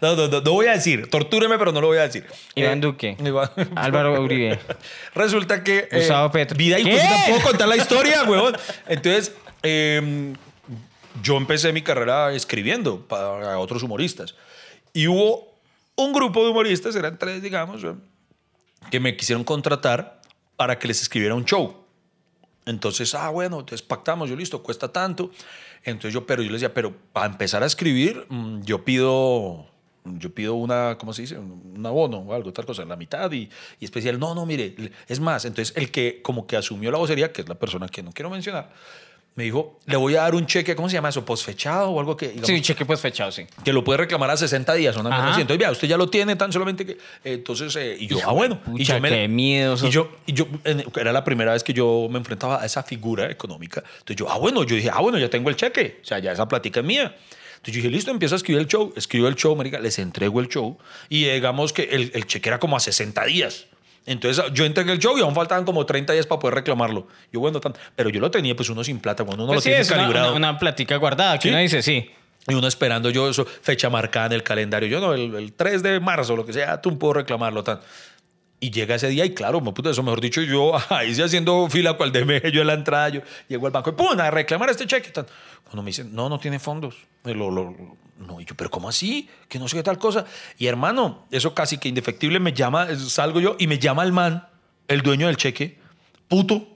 no, no, no, no voy a decir. Tortúreme, pero no lo voy a decir. Iván Eh, Duque. Iván- Álvaro Uribe. Resulta que. eh, Gustavo Petro. Vida y no puedo contar la historia, huevón. Entonces, eh, yo empecé mi carrera escribiendo para otros humoristas. Y hubo un grupo de humoristas, eran tres, digamos, que me quisieron contratar para que les escribiera un show. Entonces, ah, bueno, entonces pactamos, yo listo, cuesta tanto. Entonces yo, pero yo les decía, pero para empezar a escribir, mm, yo pido, yo pido una, ¿cómo se dice? Un abono o algo, tal cosa, la mitad y, y especial. No, no, mire, es más. Entonces el que como que asumió la vocería, que es la persona que no quiero mencionar, me dijo, le voy a dar un cheque, ¿cómo se llama eso? ¿Posfechado o algo que, digamos, Sí, cheque pues fechado, sí. que lo puede reclamar a 60 días, una así. Entonces, vea, usted ya lo tiene tan solamente que. eh, entonces, eh, y yo, Hijo ah, bueno. de y pucha, yo me- qué miedo, Y yo, y yo, era la primera vez que yo me enfrentaba a esa figura económica. Entonces, yo, ah, bueno, yo dije, ah, bueno, ya tengo el cheque. O sea, ya esa plática es mía. Entonces, yo dije, listo, empiezo a escribir el show. Escribo el show, marica, les entrego el show. Y digamos que el, el cheque era como a 60 días. Entonces yo entregué el show y aún faltaban como 30 días para poder reclamarlo. Yo, bueno, tan, pero yo lo tenía, pues uno sin plata, cuando uno Pues lo sí, tiene es una, calibrado. una, una platica guardada, que Sí. uno dice, sí. Y uno esperando yo eso, fecha marcada en el calendario. Yo no, el, el 3 de marzo, lo que sea, tú puedo reclamarlo. Tan. Y llega ese día y claro, me puta, eso mejor dicho, yo [laughs] ahí sí haciendo fila cual de yo en la entrada, yo llego al banco y ¡pum! a reclamar este cheque. Tan. Cuando me dicen, no, no tiene fondos. Y lo- lo- no, y yo, pero ¿cómo así? Que no sé qué tal cosa. Y hermano, eso casi que indefectible me llama, salgo yo y me llama el man, el dueño del cheque, puto.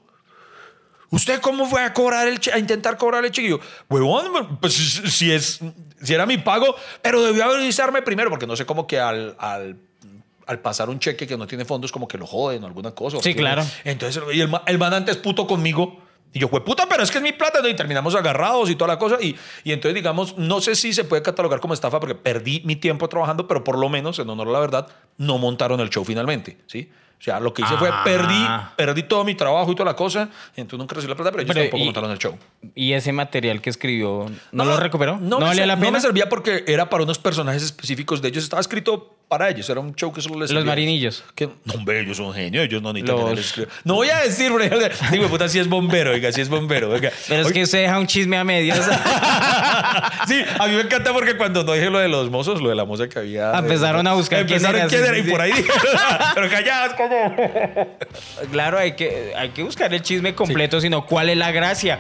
¿Usted cómo fue a cobrar el che- a intentar cobrar el cheque? Y yo, huevón, pues si, es, si era mi pago, pero debió avisarme primero, porque no sé cómo que al, al, al pasar un cheque que no tiene fondos, como que lo joden o alguna cosa. Sí, claro. Entonces, y el, el man antes puto conmigo. Y yo, fue puta, pero es que es mi plata, ¿no? Y terminamos agarrados y toda la cosa. Y, y entonces, digamos, no sé si se puede catalogar como estafa porque perdí mi tiempo trabajando, pero por lo menos, en honor a la verdad, no montaron el show finalmente, ¿sí? O sea, lo que hice fue Ah. perdí, perdí todo mi trabajo y toda la cosa. Entonces nunca recibí la plata, pero ellos Pero, tampoco y- montaron el show. Y ese material que escribió, ¿no, lo recuperó? ¿No, me valía la no pena? me servía porque era para unos personajes específicos de ellos. Estaba escrito para ellos. Era un show que solo les Los marinillos. Que, no, hombre, ellos son genios. Ellos no necesitan que Los- les escriba. No voy a decir, porque [laughs] digo, puta, si es bombero, oiga, si es bombero. Oiga. Pero es que usted deja un chisme a medias. [laughs] Sí, a mí me encanta porque cuando no dije lo de los mozos, lo de la moza que había. Empezaron a buscar quién Empezaron era, quién era sí, y por ahí dije, [laughs] pero calladas, como. claro, hay que, hay que buscar el chisme completo, sino cuál es la gracia.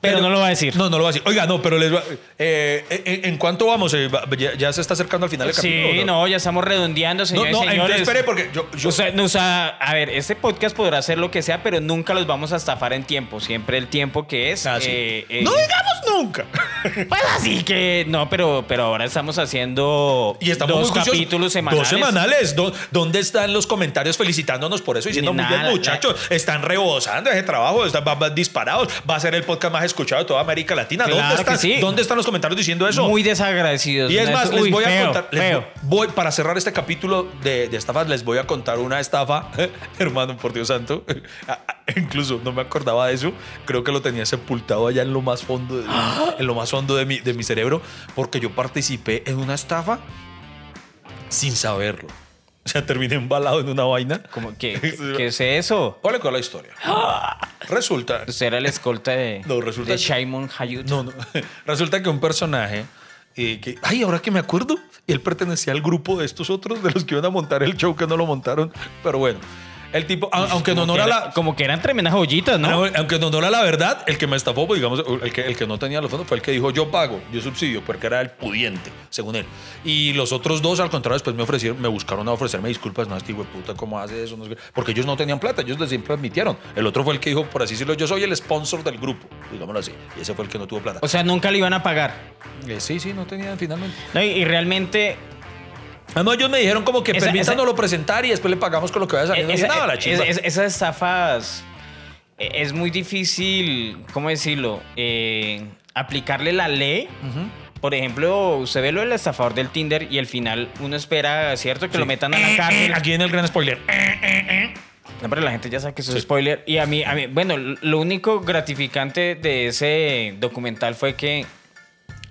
Pero, no lo va a decir. No, no lo va a decir. Oiga, no, pero les va. eh, ¿en, en cuánto vamos? Eh, ya, ya se está acercando al final del Sí, capítulo. ¿o no, ya estamos redondeando, No, señores no, señores. entonces espere, porque yo. yo O sea, no, o sea, a ver, este podcast podrá hacer lo que sea, pero nunca los vamos a estafar en tiempo. Siempre el tiempo que es. Ah, sí. eh, eh, no digamos nunca. [laughs] Pues así que no, pero, pero ahora estamos haciendo Y estamos dos capítulos semanales. Dos semanales. Do- ¿Dónde están los comentarios felicitándonos por eso? Diciendo, muy bien, muchachos, están rebosando ese trabajo, están va- va disparados. Va a ser el podcast más escuchado de toda América Latina. Claro ¿Dónde, están, sí. ¿Dónde están los comentarios diciendo eso? Muy desagradecidos. Y es más, les Uy, voy a contar, feo. voy, para cerrar este capítulo de, de estafas, les voy a contar una estafa, [laughs] hermano, por Dios santo. [laughs] Incluso no me acordaba de eso. Creo que lo tenía sepultado allá en lo más fondo, de, [gasps] en lo más hondo de mi, de mi cerebro, porque yo participé en una estafa sin saberlo. O sea, terminé embalado en una vaina. Como, ¿qué, [laughs] qué, es eso? ¿Cuál es la historia? [gasps] Resulta. Usted era el escolta de, No, resulta de que- Shaimon Hayut. No, no. [laughs] Resulta que un personaje eh, que, ay, ahora que me acuerdo, él pertenecía al grupo de estos otros, de los que iban a montar el show que no lo montaron. Pero bueno, el tipo, a- aunque Como honor que a la. Como que eran tremendas joyitas, ¿no? Aunque en honor a la verdad, el que me estafó, pues, digamos, el que, el que no tenía los fondos fue el que dijo yo pago, yo subsidio, porque era el pudiente, según él. Y los otros dos, al contrario, después me ofrecieron, me buscaron a ofrecerme disculpas, no, este hijo de puta, ¿cómo hace eso? No sé porque ellos no tenían plata, ellos siempre admitieron. El otro fue el que dijo, por así decirlo, yo soy el sponsor del grupo, digámoslo así. Y ese fue el que no tuvo plata. O sea, nunca le iban a pagar. Eh, sí, sí, no tenían finalmente. No, y, y realmente Además, ellos me dijeron como que Esa- permítanoslo presentar y después le pagamos con lo que vaya saliendo. Esa- nada, la chimba. es- esas estafas eh, es muy difícil, ¿cómo decirlo? Eh, aplicarle la ley. Por ejemplo, usted ve lo del estafador del Tinder y al final uno espera, ¿cierto? Que lo metan a la cárcel. Aquí en el gran spoiler. No, pero la gente ya sabe que eso Sí. es spoiler. Y a mí, a mí, bueno, lo único gratificante de ese documental fue que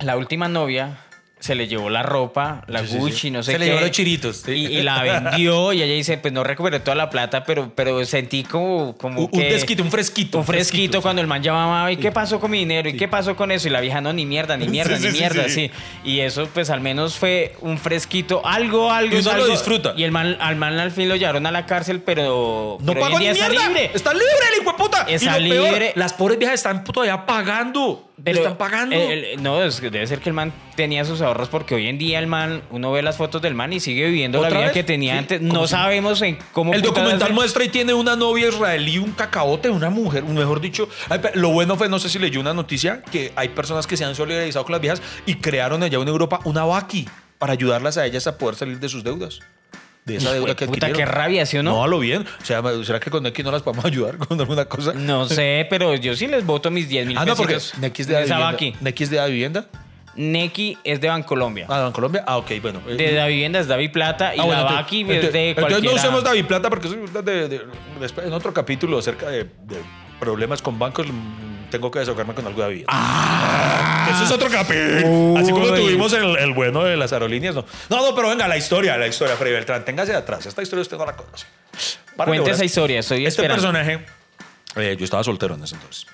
la última novia se le llevó la ropa, la Sí, Gucci, sí. no sé Se qué. le llevó los chiritos. Y, y la vendió y ella dice, pues no recuperé toda la plata, pero, pero sentí como, como Un, un que- desquito, un fresquito. un fresquito cuando el man llamaba, ¿y qué pasó con mi dinero? ¿Y qué pasó con eso? Y la vieja, no, ni mierda, ni [laughs] mierda, ni mierda, sí. Y eso, pues al menos fue un fresquito, algo, algo. Y uno lo disfruta. Y el man, al man al fin lo llevaron a la cárcel, pero. No pero pagó ni está mierda. libre. Está libre el hijo de puta. Está y lo peor, libre. las pobres viejas están todavía pagando. Pero están pagando. el- el- no, es debe ser que el man tenía sus ahorros porque hoy en día el man, uno ve las fotos del man y sigue viviendo la ¿Otra vida vez? que tenía Sí, antes. No si- sabemos en cómo. El documental muestra y tiene una novia israelí, un cacaote, una mujer, mejor dicho. Lo bueno fue, no sé si leyó una noticia, que hay personas que se han solidarizado con las viejas y crearon allá en Europa una vaki para ayudarlas a ellas a poder salir de sus deudas. De esa deuda que Puta, adquirieron. qué rabia, ¿sí o no? No, a lo bien. O sea, ¿será que con X no las podemos [laughs] ayudar con alguna cosa? No [laughs] sé, pero yo sí les voto mis 10 mil Ah, no, porque Neki es de la vivienda. Neki es de la vivienda. Neki es de Bancolombia. Ah, en Colombia. Ah, ok, bueno. De la vivienda es David Plata y Ah, bueno, la entonces- es entonces- de entonces cualquiera. no usemos David Plata porque eso es de- de- de- en otro capítulo acerca de, de problemas con bancos tengo que desahogarme con algo de David. Eso es otro capítulo. Así como tuvimos el, el bueno de las aerolíneas. No. no, no, pero venga, la historia, la historia, Freddy Beltrán. Téngase de atrás. Esta historia usted no la conoce. Para Cuente esa historia, estoy Este esperando. personaje, eh, yo estaba soltero en ese entonces.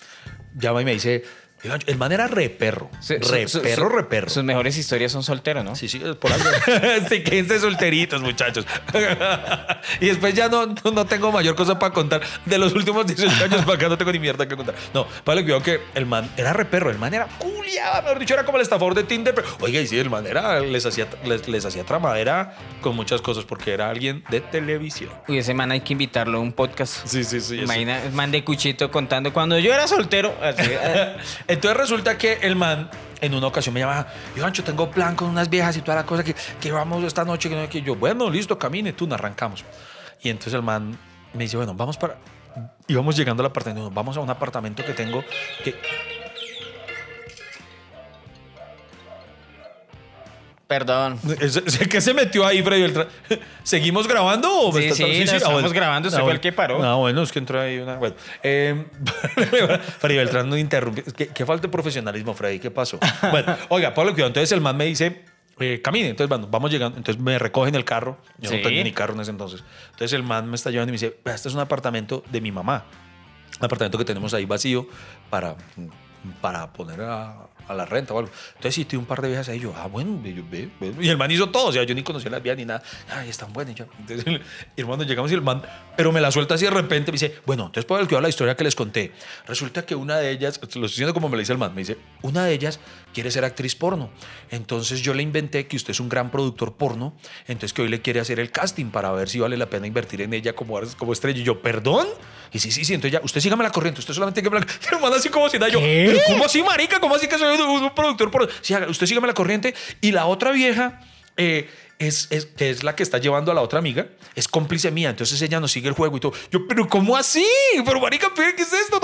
Llama y me dice, "Oigan, el man era re perro. Su- Re su- perro, su- re perro. Sus mejores historias son solteros, ¿no? Sí, sí, por algo. [laughs] sí, quédense solteritos, muchachos. [laughs] y después ya no, no, no tengo mayor cosa para contar. De los últimos 18 años para acá no tengo ni mierda que contar. No, para lo que veo que el man era re perro. El man era culiado, mejor dicho, era como el estafador de Tinder. Pero, oiga, y sí, el man era, les hacía, les, les hacía tramadera con muchas cosas porque era alguien de televisión. Uy, ese man hay que invitarlo a un podcast. Sí, sí, sí. Imagina, el man de cuchito contando cuando yo era soltero. así, [laughs] eh, Entonces resulta que el man en una ocasión me llama, Ivancho, tengo plan con unas viejas y toda la cosa que, que vamos esta noche. Que no sé qué". yo, bueno, listo, camine, tú, nos arrancamos. Y entonces el man me dice, bueno, vamos para... Íbamos llegando al apartamento, vamos a un apartamento que tengo que... Perdón. ¿Qué se metió ahí, Freddy Beltrán? ¿Seguimos grabando o me Sí, estás- sí, no, estamos grabando, usted Ah, fue bueno. el que paró. Ah, bueno, es que entró ahí una... Bueno, eh, [laughs] Freddy Beltrán no interrumpe. ¿Qué, qué falta de profesionalismo, Freddy? ¿Qué pasó? Bueno, oiga, Pablo, cuidado. Entonces el man me dice, eh, camine. Entonces, bueno, vamos llegando. Entonces me recogen el carro. Yo Sí. no tenía ni carro en ese entonces. Entonces el man me está llevando y me dice, "Vea, este es un apartamento de mi mamá. Un apartamento que tenemos ahí vacío para, para poner a, a la renta o algo. Entonces sí, tuve un par de viejas ahí. Yo, ah, bueno, y yo, ve, ve. Y el man hizo todo. O sea, yo ni conocía las viejas ni nada. Ay, están buenas. Y yo, entonces, [laughs] el- hermano, llegamos y el man, pero me la suelta así de repente. Me dice, bueno, entonces por el que la historia que les conté. Resulta que una de ellas, lo estoy diciendo como me lo dice el man, me dice, una de ellas quiere ser actriz porno. Entonces yo le inventé que usted es un gran productor porno. Entonces que hoy le quiere hacer el casting para ver si vale la pena invertir en ella como, como estrella. Y yo, perdón. Y sí, sí, sí. Entonces ya, usted sígame la corriente. Usted solamente que me la. [laughs] El man así como si nada. Yo, ¿Qué? ¿pero cómo así, marica? ¿Cómo así que soy un, productor porno? Sí, usted sígame la corriente. Y la otra vieja. eh, es, es- que es la que está llevando a la otra amiga, es cómplice mía, entonces ella nos sigue el juego y todo. Yo, pero ¿cómo así? Pero marica, ¿qué es esto?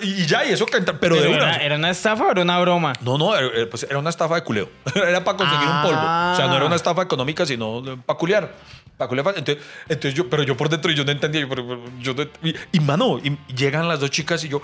Y, y ya, y eso canta, pero, Pero de una. era, ¿Era una estafa o era una broma? No, no, eh, eh, pues era una estafa de culeo. [laughs] Era para conseguir un polvo. O sea, no era una estafa económica, sino para culear. Pa' culear. Entonces, entonces yo, pero yo por dentro yo no entendía. yo, yo no- y, y, mano, y llegan las dos chicas y yo.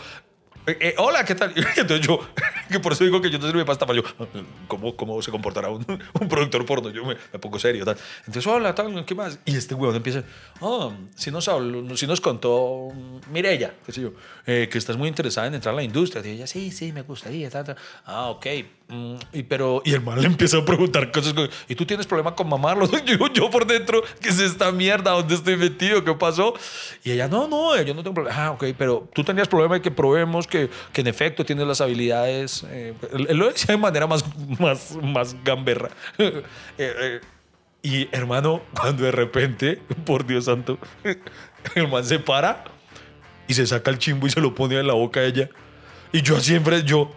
Eh, eh, hola, ¿qué tal? [laughs] Entonces yo, [laughs] que por eso digo que yo no sirve para estafar. Yo, [laughs] ¿cómo, cómo se comportará un, un productor porno? Yo me, pongo serio. Tal. Entonces, hola, tal, ¿qué más? Y este huevón empieza, oh, si nos, si nos contó Mirella, qué sé yo, eh, que estás muy interesada en entrar a la industria. Y ella, sí, sí, me gustaría. Tal, tal. Ah, ok. Mm, y, pero, y el man le empieza a preguntar cosas. como, ¿Y tú tienes problema con mamarlos? [laughs] Yo, yo por dentro, ¿qué es esta mierda? ¿Dónde estoy metido? ¿Qué pasó? Y ella, no, no, yo no tengo problema. Ah, ok, pero tú tenías problema de que probemos que, que en efecto tienes las habilidades. eh, él lo decía de manera más, más, más gamberra. [laughs] Eh, eh, y hermano, cuando de repente, por Dios santo, [laughs] el man se para y se saca el chimbo y se lo pone en la boca a ella. Y yo siempre, yo,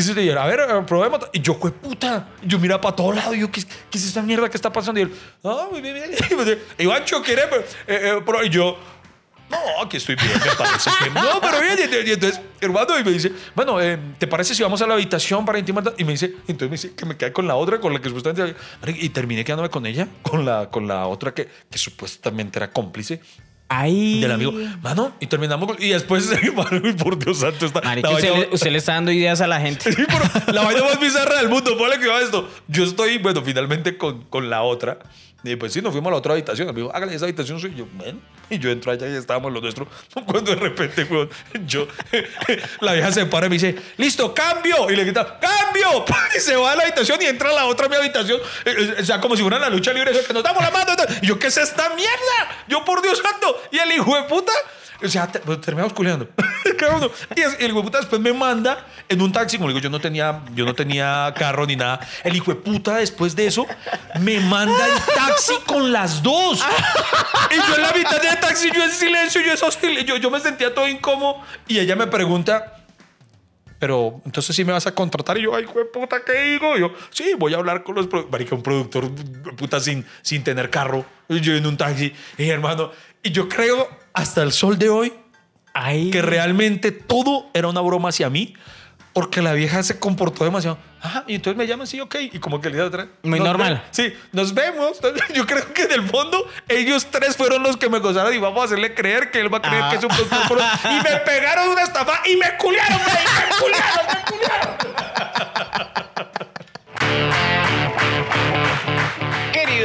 ¿qué se te diera? A ver, eh, probemos. Y yo, fue puta. Yo mira para todos lados. Y yo, ¿qué, ¿qué es esta mierda que está pasando? Y él, ah, muy bien, bien. [laughs] Y Ivancho, ¿quiere? Eh, eh, pro-". y yo, no, aquí estoy bien, me parece que no, pero bien. Y, entonces, hermano, y me dice, bueno, eh, ¿te parece si vamos a la habitación para intimar? Y me dice, entonces me dice que me quede con la otra, con la que supuestamente. Y terminé quedándome con ella, con la, con la otra que, que supuestamente era cómplice. Ahí. del amigo. Mano, y terminamos con- y después, mano, [laughs] por Dios santo, está Marica, la usted, vaina- le, usted le está dando ideas a la gente. [laughs] Sí, pero la vaina más bizarra del mundo, ponle que va esto. Yo estoy, bueno, finalmente con, con la otra. Y pues sí, nos fuimos a la otra habitación. Me dijo, hágale esa habitación soy yo. Ven. Y yo entro allá y estábamos los nuestros. [laughs] Cuando de repente, yo, [laughs] la vieja se para y me dice, listo, cambio. Y le grita, cambio. [laughs] Y se va a la habitación y entra a la otra mi habitación. Eh, eh, O sea, como si fuera la lucha libre, que nos damos la mano. Y yo, ¿qué es esta mierda? Yo, por Dios santo. Y el hijo de puta. O sea, pues, terminamos culeando. [laughs] Y el hijo de puta después me manda en un taxi. Como digo, yo no tenía, yo no tenía carro ni nada. El hijo de puta después de eso me manda el taxi con las dos. y yo en la mitad del taxi, yo en silencio, yo es hostil. Yo, yo me sentía todo incómodo. Y ella me pregunta, pero entonces sí me vas a contratar. Y yo, ay, de puta, ¿qué digo? Y yo, sí, voy a hablar con los. Marica, un productor, puta, sin, sin tener carro. Yo en un taxi. Y hermano, y yo creo hasta el sol de hoy Ahí. que realmente todo era una broma hacia mí. Porque la vieja se comportó demasiado. Ajá, y entonces me llaman, sí, ok. Y como que de atrás. Muy normal. Sí, nos vemos. [laughs] Yo creo que en el fondo ellos tres fueron los que me gozaron y vamos a hacerle creer que él va a creer Ah. que es un productor. pro- Y me [laughs] pegaron una estafa y me culiaron, güey, me culiaron, me culiaron. [laughs]